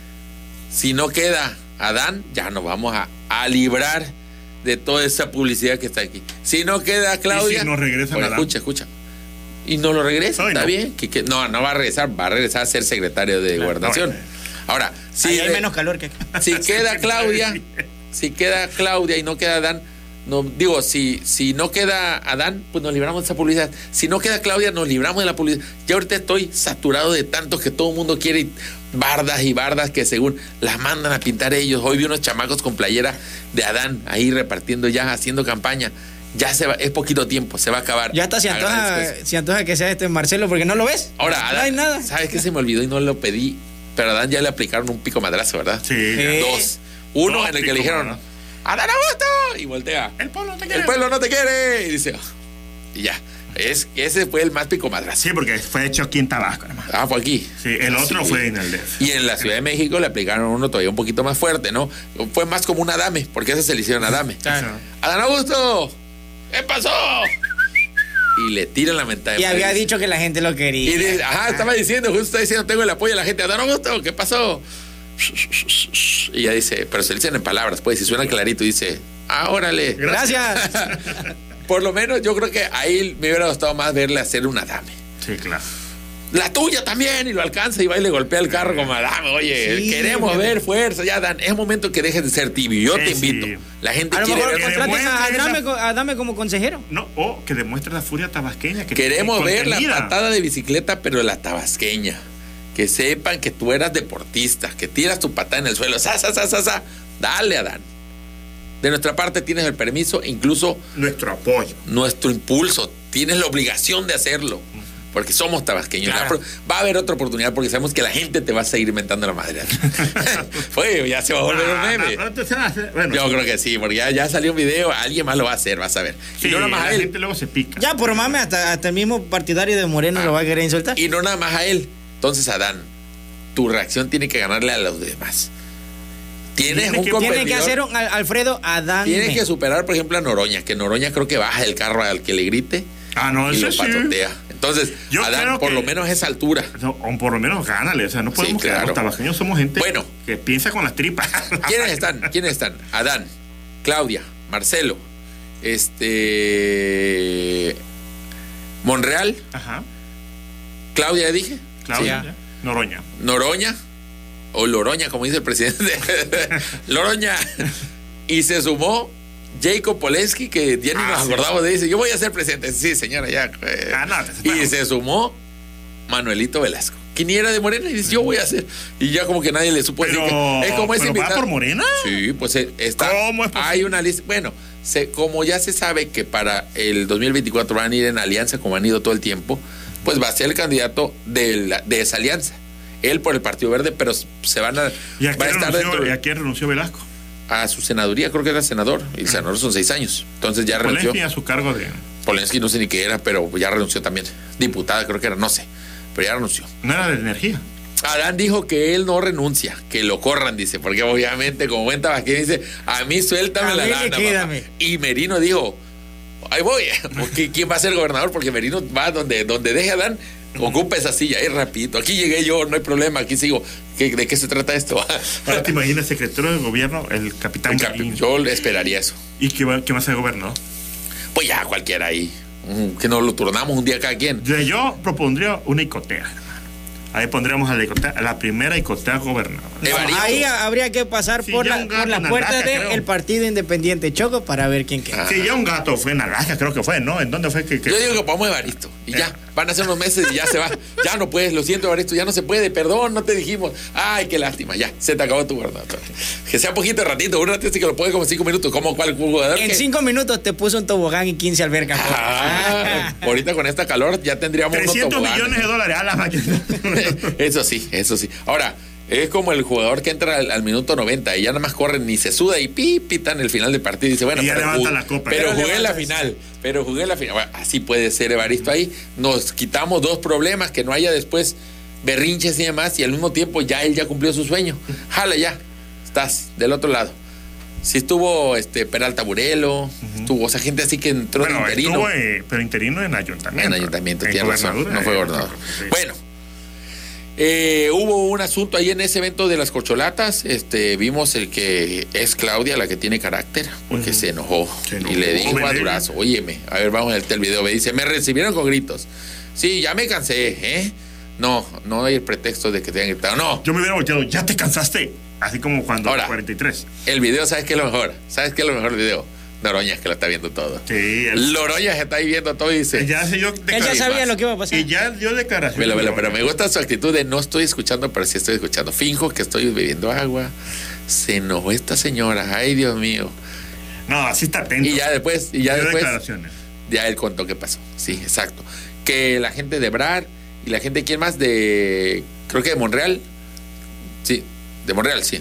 si no queda Adán, ya nos vamos a, a librar de toda esa publicidad que está aquí. Si no queda Claudia. ¿Y si no regresan Oye, Adán? escucha, escucha. Y no lo regresa, está no. bien. Que, que- no, no va a regresar, va a regresar a ser secretario de gobernación. bueno. Ahora, si Ahí hay de- menos calor que acá. si queda Claudia, si queda Claudia y no queda Adán, no, digo, si, si no queda Adán, pues nos libramos de esa publicidad. Si no queda Claudia, nos libramos de la publicidad. Yo ahorita estoy saturado de tanto que todo el mundo quiere bardas y bardas que según las mandan a pintar ellos. Hoy vi unos chamacos con playera de Adán ahí repartiendo ya, haciendo campaña. Ya se va, es poquito tiempo, se va a acabar. Ya está, se antoja, se antoja que sea este Marcelo, porque no lo ves. Ahora, no Adán, hay nada. ¿sabes qué se me olvidó y no lo pedí? Pero a Adán ya le aplicaron un pico madrazo, ¿verdad? Sí. Eh, Dos. Uno Dos en el que le dijeron, madrazo. ¡Adán Augusto! Y voltea. El pueblo no te quiere. El pueblo no te quiere. Y dice, y ya. Es, ese fue el más pico madrazo. Sí, porque fue hecho aquí en Tabasco, hermano. Ah, fue aquí. Sí, el otro Sí. fue en el DF. Y en la Ciudad de México le aplicaron uno todavía un poquito más fuerte, ¿no? Fue más como un Adame, porque ese se le hicieron Adame. Claro. Adán Augusto, ¿qué pasó? y le tiran la mentada. Y madre. había dicho que la gente lo quería. Y dice, ajá, estaba diciendo, justo está diciendo, tengo el apoyo de la gente. Adán Augusto, ¿qué pasó? Y ella dice, pero se le dicen en palabras, pues, y suena clarito, dice, ah, órale. Gracias. Por lo menos yo creo que ahí me hubiera gustado más verle hacer una dame. Sí, claro. La tuya también, y lo alcanza y va y le golpea el carro como dame. Oye, Sí, queremos ver fuerza. Ya, Dan, es momento que dejes de ser tibio. Yo Sí, te invito. sí. La gente A lo quiere mejor ver. a Adame, Adame como consejero. No, o que demuestre la furia tabasqueña. Que Queremos ver la patada de bicicleta, pero la tabasqueña. Que sepan que tú eras deportista, que tiras tu patada en el suelo. Sa, sa, sa, sa, sa. Dale, Adán. De nuestra parte tienes el permiso, incluso Nuestro apoyo. nuestro impulso. Tienes la obligación de hacerlo. Porque somos tabasqueños. Claro. Va a haber otra oportunidad porque sabemos que la gente te va a seguir inventando la madre. Oye, ya se va a volver un meme. bueno, Yo creo que sí, porque ya, ya salió un video, alguien más lo va a hacer, vas a ver. sí, y no nada más la a él. gente luego se pica. Ya por mame, hasta, hasta el mismo partidario de Moreno Ah. lo va a querer insultar. Y no nada más a él. Entonces, Adán, tu reacción tiene que ganarle a los demás. Tienes Tiene un que- competidor. Tiene que hacer un Al- Alfredo Adame. Tienes que superar, por ejemplo, a Noroña, que Noroña creo que baja del carro al que le grite Ah, no, y lo sí. patotea. Entonces, Yo Adán, por que- lo menos esa altura. No, o por lo menos gánale. O sea, no podemos Sí, claro. los somos gente Bueno. que piensa con las tripas. ¿Quiénes están? ¿Quiénes están? Adán, Claudia, Marcelo, este. Monreal, Ajá. Claudia, dije. Claudia. Sí. Noroña. Noroña, o Loroña, como dice el presidente. Loroña. Y se sumó Jacob Polensky, que ya ni Ah, nos sí. acordamos de dice, yo voy a ser presidente. Sí, señora, ya. eh. Ah, no, te- y se sumó Manuelito Velasco. ¿Quién era de Morena? Y dice, yo voy a hacer. Y ya como que nadie le supo decir que- Es como ese pero va por Morena. Sí, pues eh, está. ¿Cómo es posible? hay una lista. Bueno, se, como ya se sabe que para el 2024 van a ir en alianza, como han ido todo el tiempo, pues va a ser el candidato de, la- de esa alianza. Él por el Partido Verde, pero se van a. ¿Y a va a quién estar renunció, dentro y a quién renunció Velasco? a su senaduría, creo que era senador. Y el senador son seis años. Entonces ya renunció. Polensky a su cargo de. Polensky no sé ni qué era, pero ya renunció también. Diputada, creo que era, no sé. Pero ya renunció. No era de energía. Adán dijo que él no renuncia, que lo corran, dice, porque obviamente, como buen tabasqueño, dice, a mí suéltame A la mí lana. papá". liquídame. Y Merino dijo, ahí voy, ¿quién va a ser gobernador? Porque Merino va donde, donde deje a Adán, ocupa esa silla, ahí rapidito. Aquí llegué yo, no hay problema, aquí sigo. ¿Qué- ¿De qué se trata esto? Ahora te imaginas secretario de gobierno, el capitán. El capi- yo esperaría eso. ¿Y qué va, qué va a ser gobernador? Pues ya, cualquiera ahí. Mm, Que nos lo turnamos un día cada quien. Yo, propondría una icotea. Ahí pondríamos a la, icotea, a la primera icotea gobernadora. Evaristo. Ahí habría que pasar Sí, por, la, por la puerta del partido independiente Choco para ver quién queda. Ah. Sí, ya un gato fue en Alaska, creo que fue, ¿no? ¿En dónde fue que.? que- Yo digo que ponemos Evaristo y ya, van a ser unos meses y ya se va. Ya no puedes, lo siento Evaristo, ya no se puede, perdón, no te dijimos. Ay, qué lástima, ya, se te acabó tu gobernador. Que sea poquito ratito, un ratito sí que lo puede como cinco minutos, como cuál jugador. En que- cinco minutos te puso un tobogán y 15 albercas. Ah, ahorita con esta calor ya tendríamos unos 300 toboganes. millones de dólares a la máquina. Eso sí, eso sí. Ahora, es como el jugador que entra al, al minuto 90 y ya nada más corre ni se suda y pi, pitan el final del partido y dice, bueno, Y ya pero, levanta la copa. pero Ya jugué en la final, pero jugué la final. Bueno, así puede ser Evaristo ahí. Nos quitamos dos problemas, que no haya después berrinches y demás y al mismo tiempo ya él ya cumplió su sueño. Jala ya, estás del otro lado. Sí estuvo este Peralta Burelo, estuvo, o sea, gente así que entró de bueno, interino. estuvo, eh, pero interino en ayuntamiento. En ayuntamiento, En tiene razón. No fue eh, gobernador. sí. Bueno, eh, hubo un asunto ahí en ese evento de las corcholatas. Este, vimos el que es Claudia la que tiene carácter, porque se, enojó, Se enojó, y le dijo a. Durazo, óyeme, a ver, vamos a ver el video. Me dice, me recibieron con gritos. Sí, ya me cansé, ¿eh? No, no hay el pretexto de que te hayan gritado. No, Yo me hubiera volteado, ya te cansaste. Así como cuando Ahora. 43. el video, ¿sabes qué es lo mejor? ¿Sabes qué es lo mejor del video? Noroña, que lo está viendo todo. Sí, él, Loroña se está ahí viendo todo y dice... ya se dio Él ya sabía lo que iba a pasar. Y ya dio declaración. Velo, velo, pero me gusta su actitud de no estoy escuchando, pero sí estoy escuchando. Finjo que estoy bebiendo agua. Se enojó esta señora. Ay, Dios mío. No, así está atento. Y ya después, y ya Dio después, declaraciones. ya él contó qué pasó. Sí, exacto. Que la gente de Brar y la gente, ¿quién más? De, creo que de Monreal. Sí, de Monreal, sí.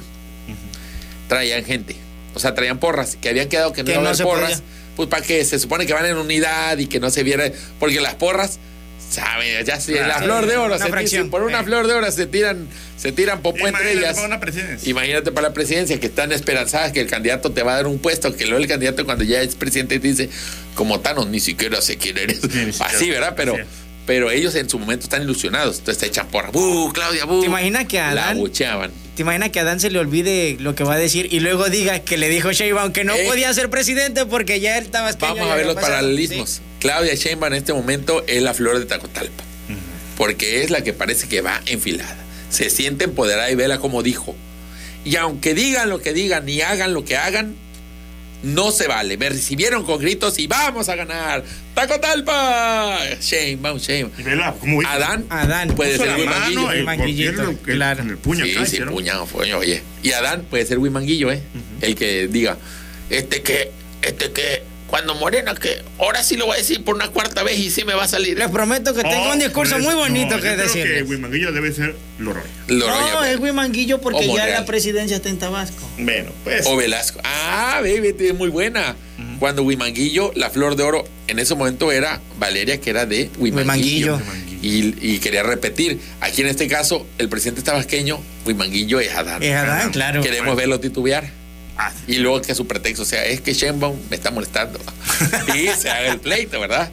Traían gente. O sea, traían porras, que habían quedado que no Que no porras. podía. Pues para que se supone que van en unidad y que no se viera. Porque las porras Sabe, ya sí, la Claro. flor de oro, se fracción. por una Eh. flor de oro se tiran, se tiran popó entre Imagínate ellas. para una presidencia. Imagínate para la presidencia que están esperanzadas que el candidato te va a dar un puesto, que luego el candidato cuando ya es presidente te dice, como Thanos, ni siquiera sé quién eres. Así, ¿verdad? Pero. Pero ellos en su momento están ilusionados. Entonces te echan porra. ¡Bu, Claudia, bu! ¿Te imaginas que a La Adán- bucheaban. ¿Te imaginas que a Dan se le olvide lo que va a decir y luego diga que le dijo Sheinbaum que no Eh. podía ser presidente porque ya él estaba Vamos a ver los paralelismos. Claudia Sheinbaum en este momento es la flor de Tacotalpa. Porque es la que parece que va enfilada. Se siente empoderada y vela como dijo. Y aunque digan lo que digan y hagan lo que hagan, no se vale. Me recibieron con gritos y vamos a ganar. ¡Tacotalpa! Y vela, como dijo, Adán, Adán. puede ser Wimanguillo. mano, el, Manguillito, el- el- claro. en el puño Sí, sí, puñado, puño, oye. Y Adán puede ser Wimanguillo, ¿eh? El que diga, este que, este que, cuando Morena, que ahora sí lo voy a decir por una cuarta vez y sí me va a salir. Les prometo que tengo Oh, un discurso muy bonito no, que decir. que Huimanguillo debe ser Loroña. Loroña, No, pues. es Huimanguillo porque ya la presidencia está en Tabasco. Bueno, pues. O Velasco. Ah, baby, es muy buena. Cuando Huimanguillo, la flor de oro, en ese momento era Valeria, que era de Huimanguillo. Huimanguillo. Y, y quería repetir. Aquí en este caso, el presidente tabasqueño, Huimanguillo es Adán. Es Adán, Adán. claro. Queremos verlo titubear. Ah, Y luego que su pretexto sea, es que Shenbaum me está molestando. y se haga el pleito, ¿verdad?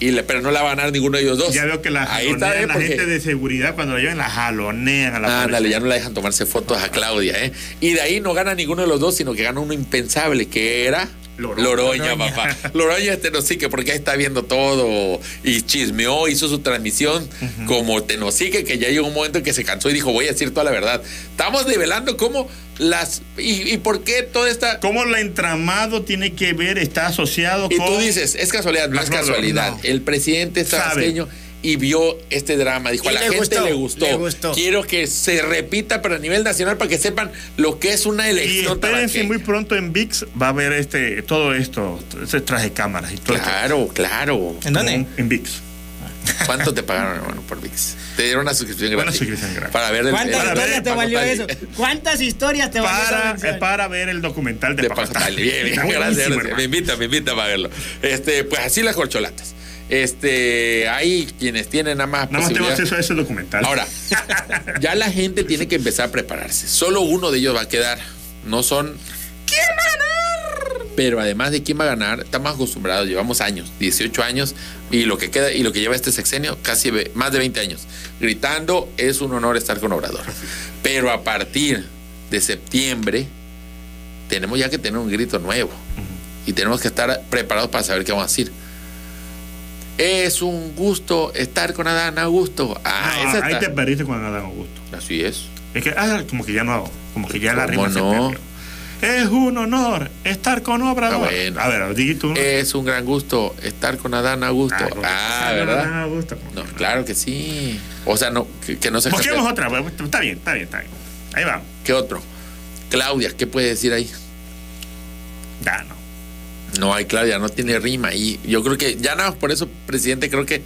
Y le- pero no la va a ganar ninguno de ellos dos. ya veo que la, Ahí está, ¿eh? la Porque- gente de seguridad cuando la llevan la jalonean a la Ándale, policía. ya no la dejan tomarse fotos a Claudia, ¿eh? Y de ahí no gana ninguno de los dos, sino que gana uno impensable, que era Loroña. Loroña, papá. Loroña este Tenosique, porque ahí está viendo todo y chismeó, hizo su transmisión como Tenosique, que ya llegó un momento en que se cansó y dijo, voy a decir toda la verdad. Estamos develando cómo las... ¿Y, y por qué toda esta... ¿Cómo el entramado tiene que ver, está asociado Y con. tú dices, es casualidad, no La es casualidad. No. El presidente Sabe. Y vio este drama. Dijo, Y a la le gente gustó, le, gustó. le gustó. Quiero que se repita, pero a nivel nacional, para que sepan lo que es una Y elección espérense, tabasqueña. muy pronto en VIX va a haber este, todo esto, ese traje de cámaras y todo esto. Claro, claro. ¿En dónde? En VIX. ¿Cuánto te pagaron, hermano, por VIX? Te dieron una suscripción Una gratis. suscripción gratis. Para ver el ¿Cuántas Para ver, historias te Paco valió Tali. eso? ¿Cuántas historias te valió Para, mención? eh, para ver el documental de, De Paco Paco Tali. Bien, bien, gracias, buenísimo, gracias. hermano. Me invita, me invita a verlo. Este, pues así las corcholatas. Este, hay quienes tienen nada más Nada más tengo acceso a ese documental. Ahora, ya la gente tiene que empezar a prepararse. Solo uno de ellos va a quedar. No son. ¿Quién va a ganar? Pero además de quién va a ganar, estamos acostumbrados, llevamos años, 18 años, y lo que queda, y lo que lleva este sexenio, casi más de 20 años. Gritando, es un honor estar con Obrador. Pero a partir de septiembre, tenemos ya que tener un grito nuevo. Y tenemos que estar preparados para saber qué vamos a decir. Es un gusto estar con Adán Augusto. Ah, No, esa ahí está. te perdiste con Adán Augusto. Así es. Es que, ah, como que ya no, como que ya la ¿Cómo rima no? Es un honor estar con Obrador. Ah, bueno. A ver, di tú. Es un gran gusto estar con Adán Augusto. Ah, Ah, Adán ¿verdad? Augusto. No, claro que sí. O sea, no, que, que no se Busquemos otra. bueno, Está bien, está bien, está bien. Ahí va. ¿Qué otro? Claudia, ¿qué puede decir ahí? Ya, no. No hay Claudia, no tiene rima. Y yo creo que, ya nada, por eso, presidente, creo que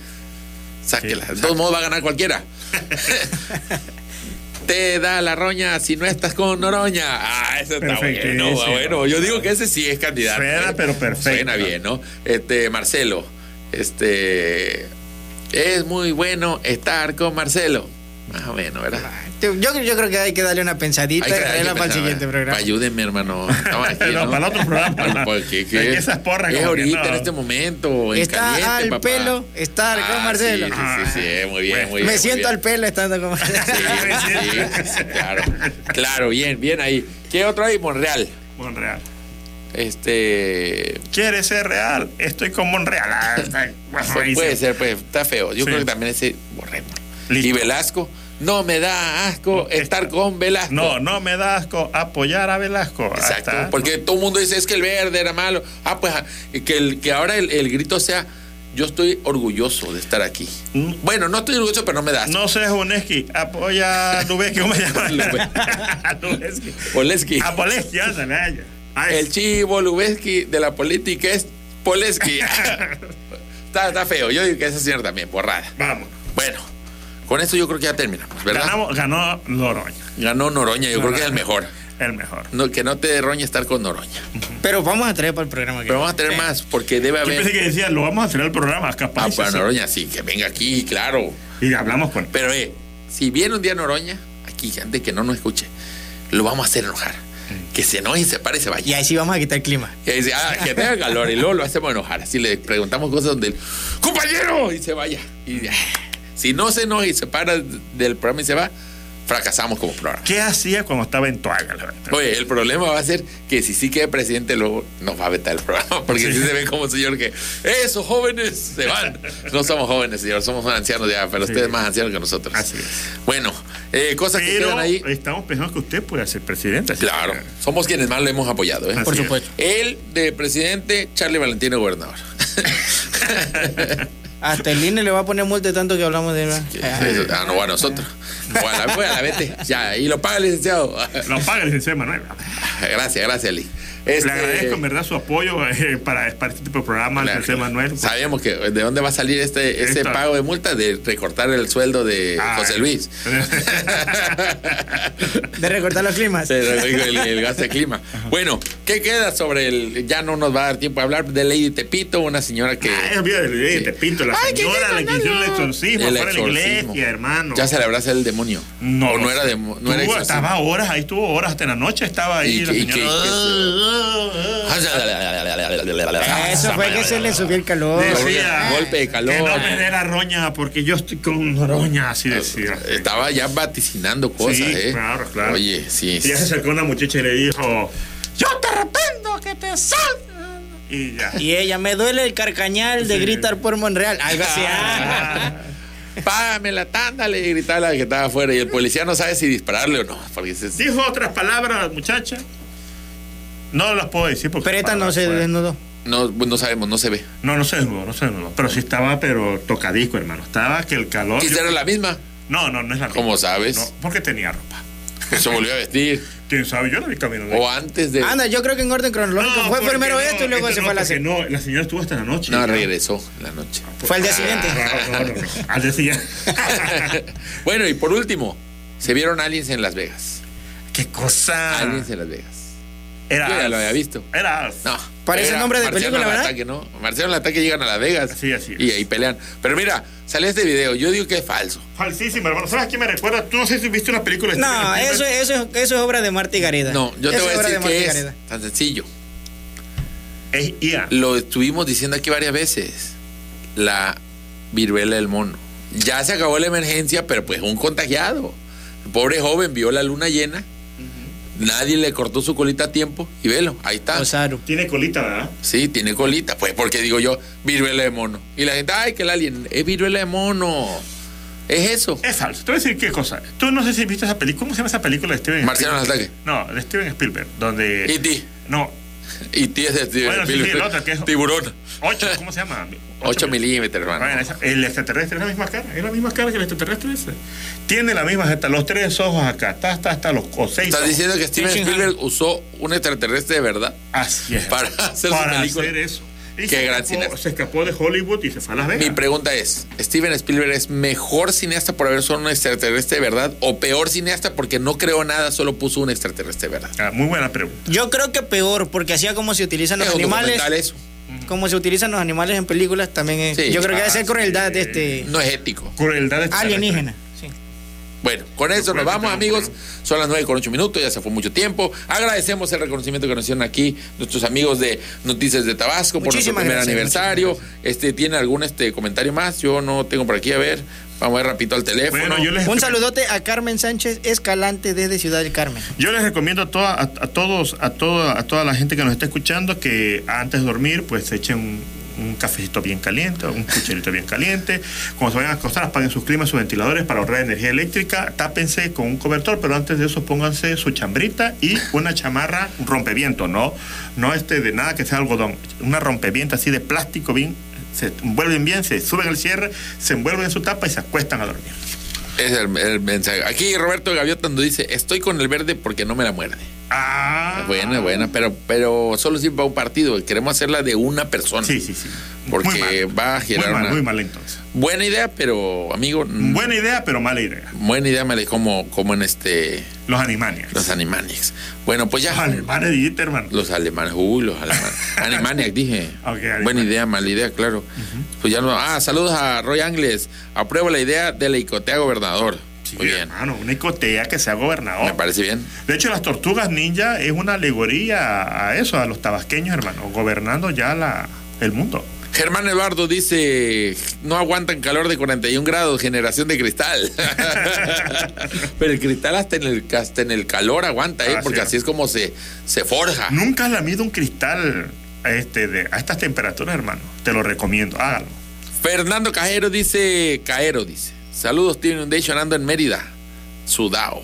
sáquela. Sí, de todos modos va a ganar cualquiera. Te da la roña si no estás con Noroña. Ah, eso está bueno. bueno, yo digo que ese sí es candidato. Suena, ¿eh? pero perfecto. Suena bien, ¿no? Este, Marcelo. Este. Es muy bueno estar con Marcelo. Más o menos, ¿verdad? Yo, yo creo que hay que darle una pensadita Hay que- y hay que traerla para el siguiente programa. Ayúdenme, hermano. Aquí, No, ¿no? para el otro programa. Porque, Es que esas porras es ahorita, no. en este momento, en Está caliente, al papá. pelo estar con Ah, Marcelo. Sí, sí, sí, sí, muy bien, muy bien. Me muy siento bien. al pelo estando con Marcelo. Sí, sí, sí, claro. Claro, bien, bien ahí. ¿Qué otro hay? Monreal. Monreal. Este. ¿Quieres ser real? Estoy con Monreal. Ah, está- bueno, ahí Puede se- ser, pues, está feo. Yo Sí. creo que también ese borremos. Y Velasco, no me da asco estar con Velasco. No, no me da asco apoyar a Velasco. Exacto, porque todo el mundo dice es que el verde era malo. Ah, pues ah, que, el, que ahora el, el grito sea yo estoy orgulloso de estar aquí. Mm. Bueno, no estoy orgulloso, pero no me das. No seas Uneski, apoya a Lubeski, ¿cómo se llama? Lubeski. Poleski. A Poleski, El chivo Lubeski de la política es Poleski. está, está feo. Yo digo que ese señor también, borrada. Vamos. Bueno, Con esto yo creo que ya terminamos, ¿verdad? Ganamos, ganó Noroña. Ganó Noroña, yo creo que es el mejor. El mejor. No, que no te derroñe estar con Noroña. Pero vamos a traer para el programa. que- Pero vamos a tener más, porque debe Yo pensé haber. que decía, lo vamos a hacer el programa, capaz. Ah, para sí. Noroña, sí, que venga aquí, claro. Y hablamos con él. Pero, eh, si viene un día Noroña, aquí, gente que no nos escuche, lo vamos a hacer enojar. Que se enoje y se pare y se Y vaya. ahí sí vamos a quitar el clima. Y dice, ah, que tenga calor, y luego lo hacemos enojar. Así le preguntamos cosas donde el compañero y se vaya. Y ah, si no se enoja y se para del programa y se va, fracasamos como programa. ¿Qué hacía cuando estaba en Toaga? la verdad? Oye, el problema va a ser que si sí queda presidente, luego nos va a vetar el programa. Porque sí, se ve como señor que esos jóvenes se van. No somos jóvenes, señor, somos ancianos ya, pero Sí. usted es más anciano que nosotros. Así es. Bueno, eh, cosas que quedan ahí. estamos pensando que usted puede ser presidente. Claro, que- somos quienes más lo hemos apoyado. ¿eh? Por es. supuesto. Él de presidente, Charlie Valentino gobernador. Hasta el INE le va a poner multa tanto que hablamos de ah, no, a nosotros. O a la, pues, a la vete. Ya, y lo paga el licenciado. Lo paga el licenciado Manuel. Gracias, gracias, Lee. Este, Le agradezco en verdad su apoyo eh, para, para este tipo de programa, al Claro, licenciado Manuel. Sabemos que de dónde va a salir este ese Esta- pago de multa de recortar el sueldo de Ah, José Luis. De recortar los climas. El, el gas de clima. Bueno, ¿qué queda sobre el? Ya no nos va a dar tiempo a hablar de Lady Tepito, una señora que Ay, olvídate, te pinto la Ay, que señora, la que hicieron el exorcismo El fuera de la exorcismo. iglesia, hermano. ya se le abraza el demonio. No, O no era no era Tuvo- exorcismo. estaba horas, ahí estuvo horas hasta en la noche, estaba ahí Y la que- y señora. Eso fue que se le subió el calor. Decía, Golpe de calor. Que no me dé la roña porque yo estoy con roña, así decía. Estaba ya vaticinando cosas, Sí, ¿eh? claro, claro. Oye, sí. Y ya se acercó una muchacha y le dijo, yo te arrepiento que te salga. Y ya. Y ella, me duele el carcañal de Sí. gritar por Monreal. Algo así. ah. Págame la tanda, le gritaba la que estaba afuera. Y el policía no sabe si dispararle o no. Porque se- Dijo otras palabras, muchacha. No las puedo decir porque. Pero esta no se palabras desnudó. no, no sabemos, no se ve. No, no se desnudó, no se desnudó. Pero sí estaba, pero tocadisco, hermano. Estaba que el calor. Quizá era la misma. No, no, no es la misma. ¿Cómo sabes? No, porque tenía ropa. Se volvió a vestir. ¿Quién sabe? Yo la vi caminando. O antes de. Anda, yo creo que en orden cronológico. fue primero no, esto y luego se no, fue a la. No, la señora estuvo hasta la noche. No, Ya. regresó la noche. Fue al día siguiente. No, no, no, no. Al día siguiente. bueno, y por último, se vieron aliens en Las Vegas. ¿Qué cosa? Aliens en Las Vegas. Era. Yo ya lo había visto. Era. No. Parece Era nombre de Marciano película, ¿verdad? Ataque, ¿no? Marciano al ataque llegan a Las Vegas. Sí, así es. Y ahí pelean. Pero mira, salió este video. Yo digo que es falso. Falsísimo, hermano. ¿Sabes a quién me recuerda? Tú no sé si viste una película de No, eso, eso, es- eso es obra de Marta y Gareda. No, yo te voy a decir de que es Gareda. tan sencillo. Es IA. Lo estuvimos diciendo aquí varias veces. La viruela del mono. Ya se acabó la emergencia, pero pues un contagiado. El pobre joven vio la luna llena. Nadie le cortó su colita a tiempo. Y velo, ahí está. Osaru. Tiene colita, ¿verdad? Sí, tiene colita. Pues porque digo yo, viruela de mono. Y la gente, ay, que el alien, es viruela de mono. Es eso. Es falso. Te voy a decir qué cosa. Tú no sé si viste esa película. ¿Cómo se llama esa película de Steven Marciano Spielberg? ataque. No, de Steven Spielberg. Donde. E.T. No, Y ti es de Steven Bueno, sí, sí, Spielberg. el otro que es- Tiburón. 8, ¿cómo se llama? 8 milímetros, hermano. El extraterrestre es la misma cara, es la misma cara que el extraterrestre ese. Tiene la misma, hasta los tres ojos acá, está, está, está los o seis. ¿Estás ojos. diciendo que Steven Spielberg usó un extraterrestre de verdad? Así es. para hacer su Para película? hacer eso. Y Qué se gran escapó, cineasta. se escapó de Hollywood y se fue a Las Vegas. Mi pregunta es, ¿Steven Spielberg es mejor cineasta por haber usado un extraterrestre de verdad o peor cineasta porque no creó nada, solo puso un extraterrestre de verdad? Ah, muy buena pregunta. Yo creo que peor, porque hacía como se utilizan los Es un animales. documental eso. Como se utilizan los animales en películas, también es. Sí. yo creo que debe Ah, ser sí. crueldad de este. No es ético. Crueldad extraterrestre. alienígena. Sí. Bueno, con eso nos vamos, amigos. Son las 9 con 8 minutos, ya se fue mucho tiempo. Agradecemos el reconocimiento que nos hicieron aquí nuestros amigos de Noticias de Tabasco por nuestro primer gracias, aniversario. Este, ¿Tiene algún este comentario más? Yo no tengo por aquí, a ver. Vamos a ver rapidito al teléfono. Bueno, yo les, Un saludote a Carmen Sánchez Escalante desde Ciudad del Carmen. yo les recomiendo a, toda- a, a todos, a toda, a toda la gente que nos está escuchando que antes de dormir, pues se echen un, un cafecito bien caliente, un cucharito bien caliente. Cuando se vayan a acostar, apaguen sus climas, sus ventiladores para ahorrar energía eléctrica. Tápense con un cobertor, pero antes de eso pónganse su chambrita y una chamarra, un rompeviento, no, no este de nada que sea algodón, una rompeviento así de plástico bien. Se envuelven bien, se suben el cierre, se envuelven en su tapa y se acuestan a dormir. Es el, el mensaje. Aquí Roberto Gaviota nos dice, estoy con el verde porque no me la muerde. Ah, buena, buena, pero, pero solo sirve para un partido. Queremos hacerla de una persona. Sí, sí, sí. Porque mal. va a girar Muy mal, una muy mal entonces. buena idea, pero amigo, mm, Buena idea, pero mala idea. buena idea, male, como, como en este Los Animaniacs. los Animaniacs. Bueno, pues ya. Los alemanes, dijiste, hermano. Los alemanes, uy, los alemanes. Animaniac, dije. Ok, Animaniac. Buena idea, mala idea, claro. Pues ya no. Ah, saludos a Roy Angles. Apruebo la idea de la icotea gobernador. Sí, Muy bien. hermano, una icotea que sea Me gobernador. parece bien. De hecho, las tortugas ninja es una alegoría a eso, a los tabasqueños, hermano, gobernando ya la, el mundo. Germán Eduardo dice, no aguantan calor de 41 grados, generación de cristal. Pero el cristal hasta en el, hasta en el calor aguanta, ¿eh? Ah, porque sí. así es como se, se forja. Nunca has lamido un cristal este, de, a estas temperaturas, hermano. Te lo recomiendo, hágalo. Fernando Cajero dice, Caero dice, saludos Team Inundation, ando en Mérida, Sudao.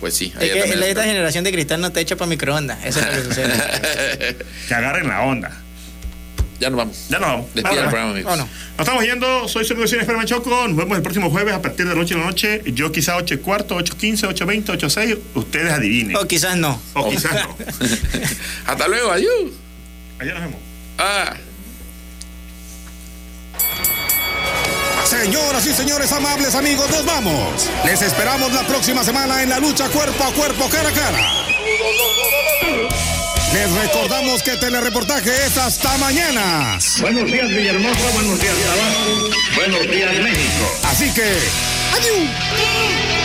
Pues sí, Es que esta generación de cristal no te echa para microondas. Eso es lo que sucede. Que agarren la onda. Ya nos vamos. Ya nos vamos. Despida el programa, amigos. Nos estamos yendo, soy Sergio García Esperma Choco, nos vemos el próximo jueves a partir de las 8 de la noche, yo quizá 8 y cuarto, 8 15, 8 20, 8 6, ustedes adivinen. O quizás no. O quizás no. Hasta luego, adiós. Allá nos vemos. Ah. Señoras y señores amables amigos, nos vamos. Les esperamos la próxima semana en la lucha cuerpo a cuerpo, cara a cara. Les recordamos que telereportaje es hasta mañana. Buenos días Villahermosa, buenos días Tabasco, buenos días México. Así que, adiós.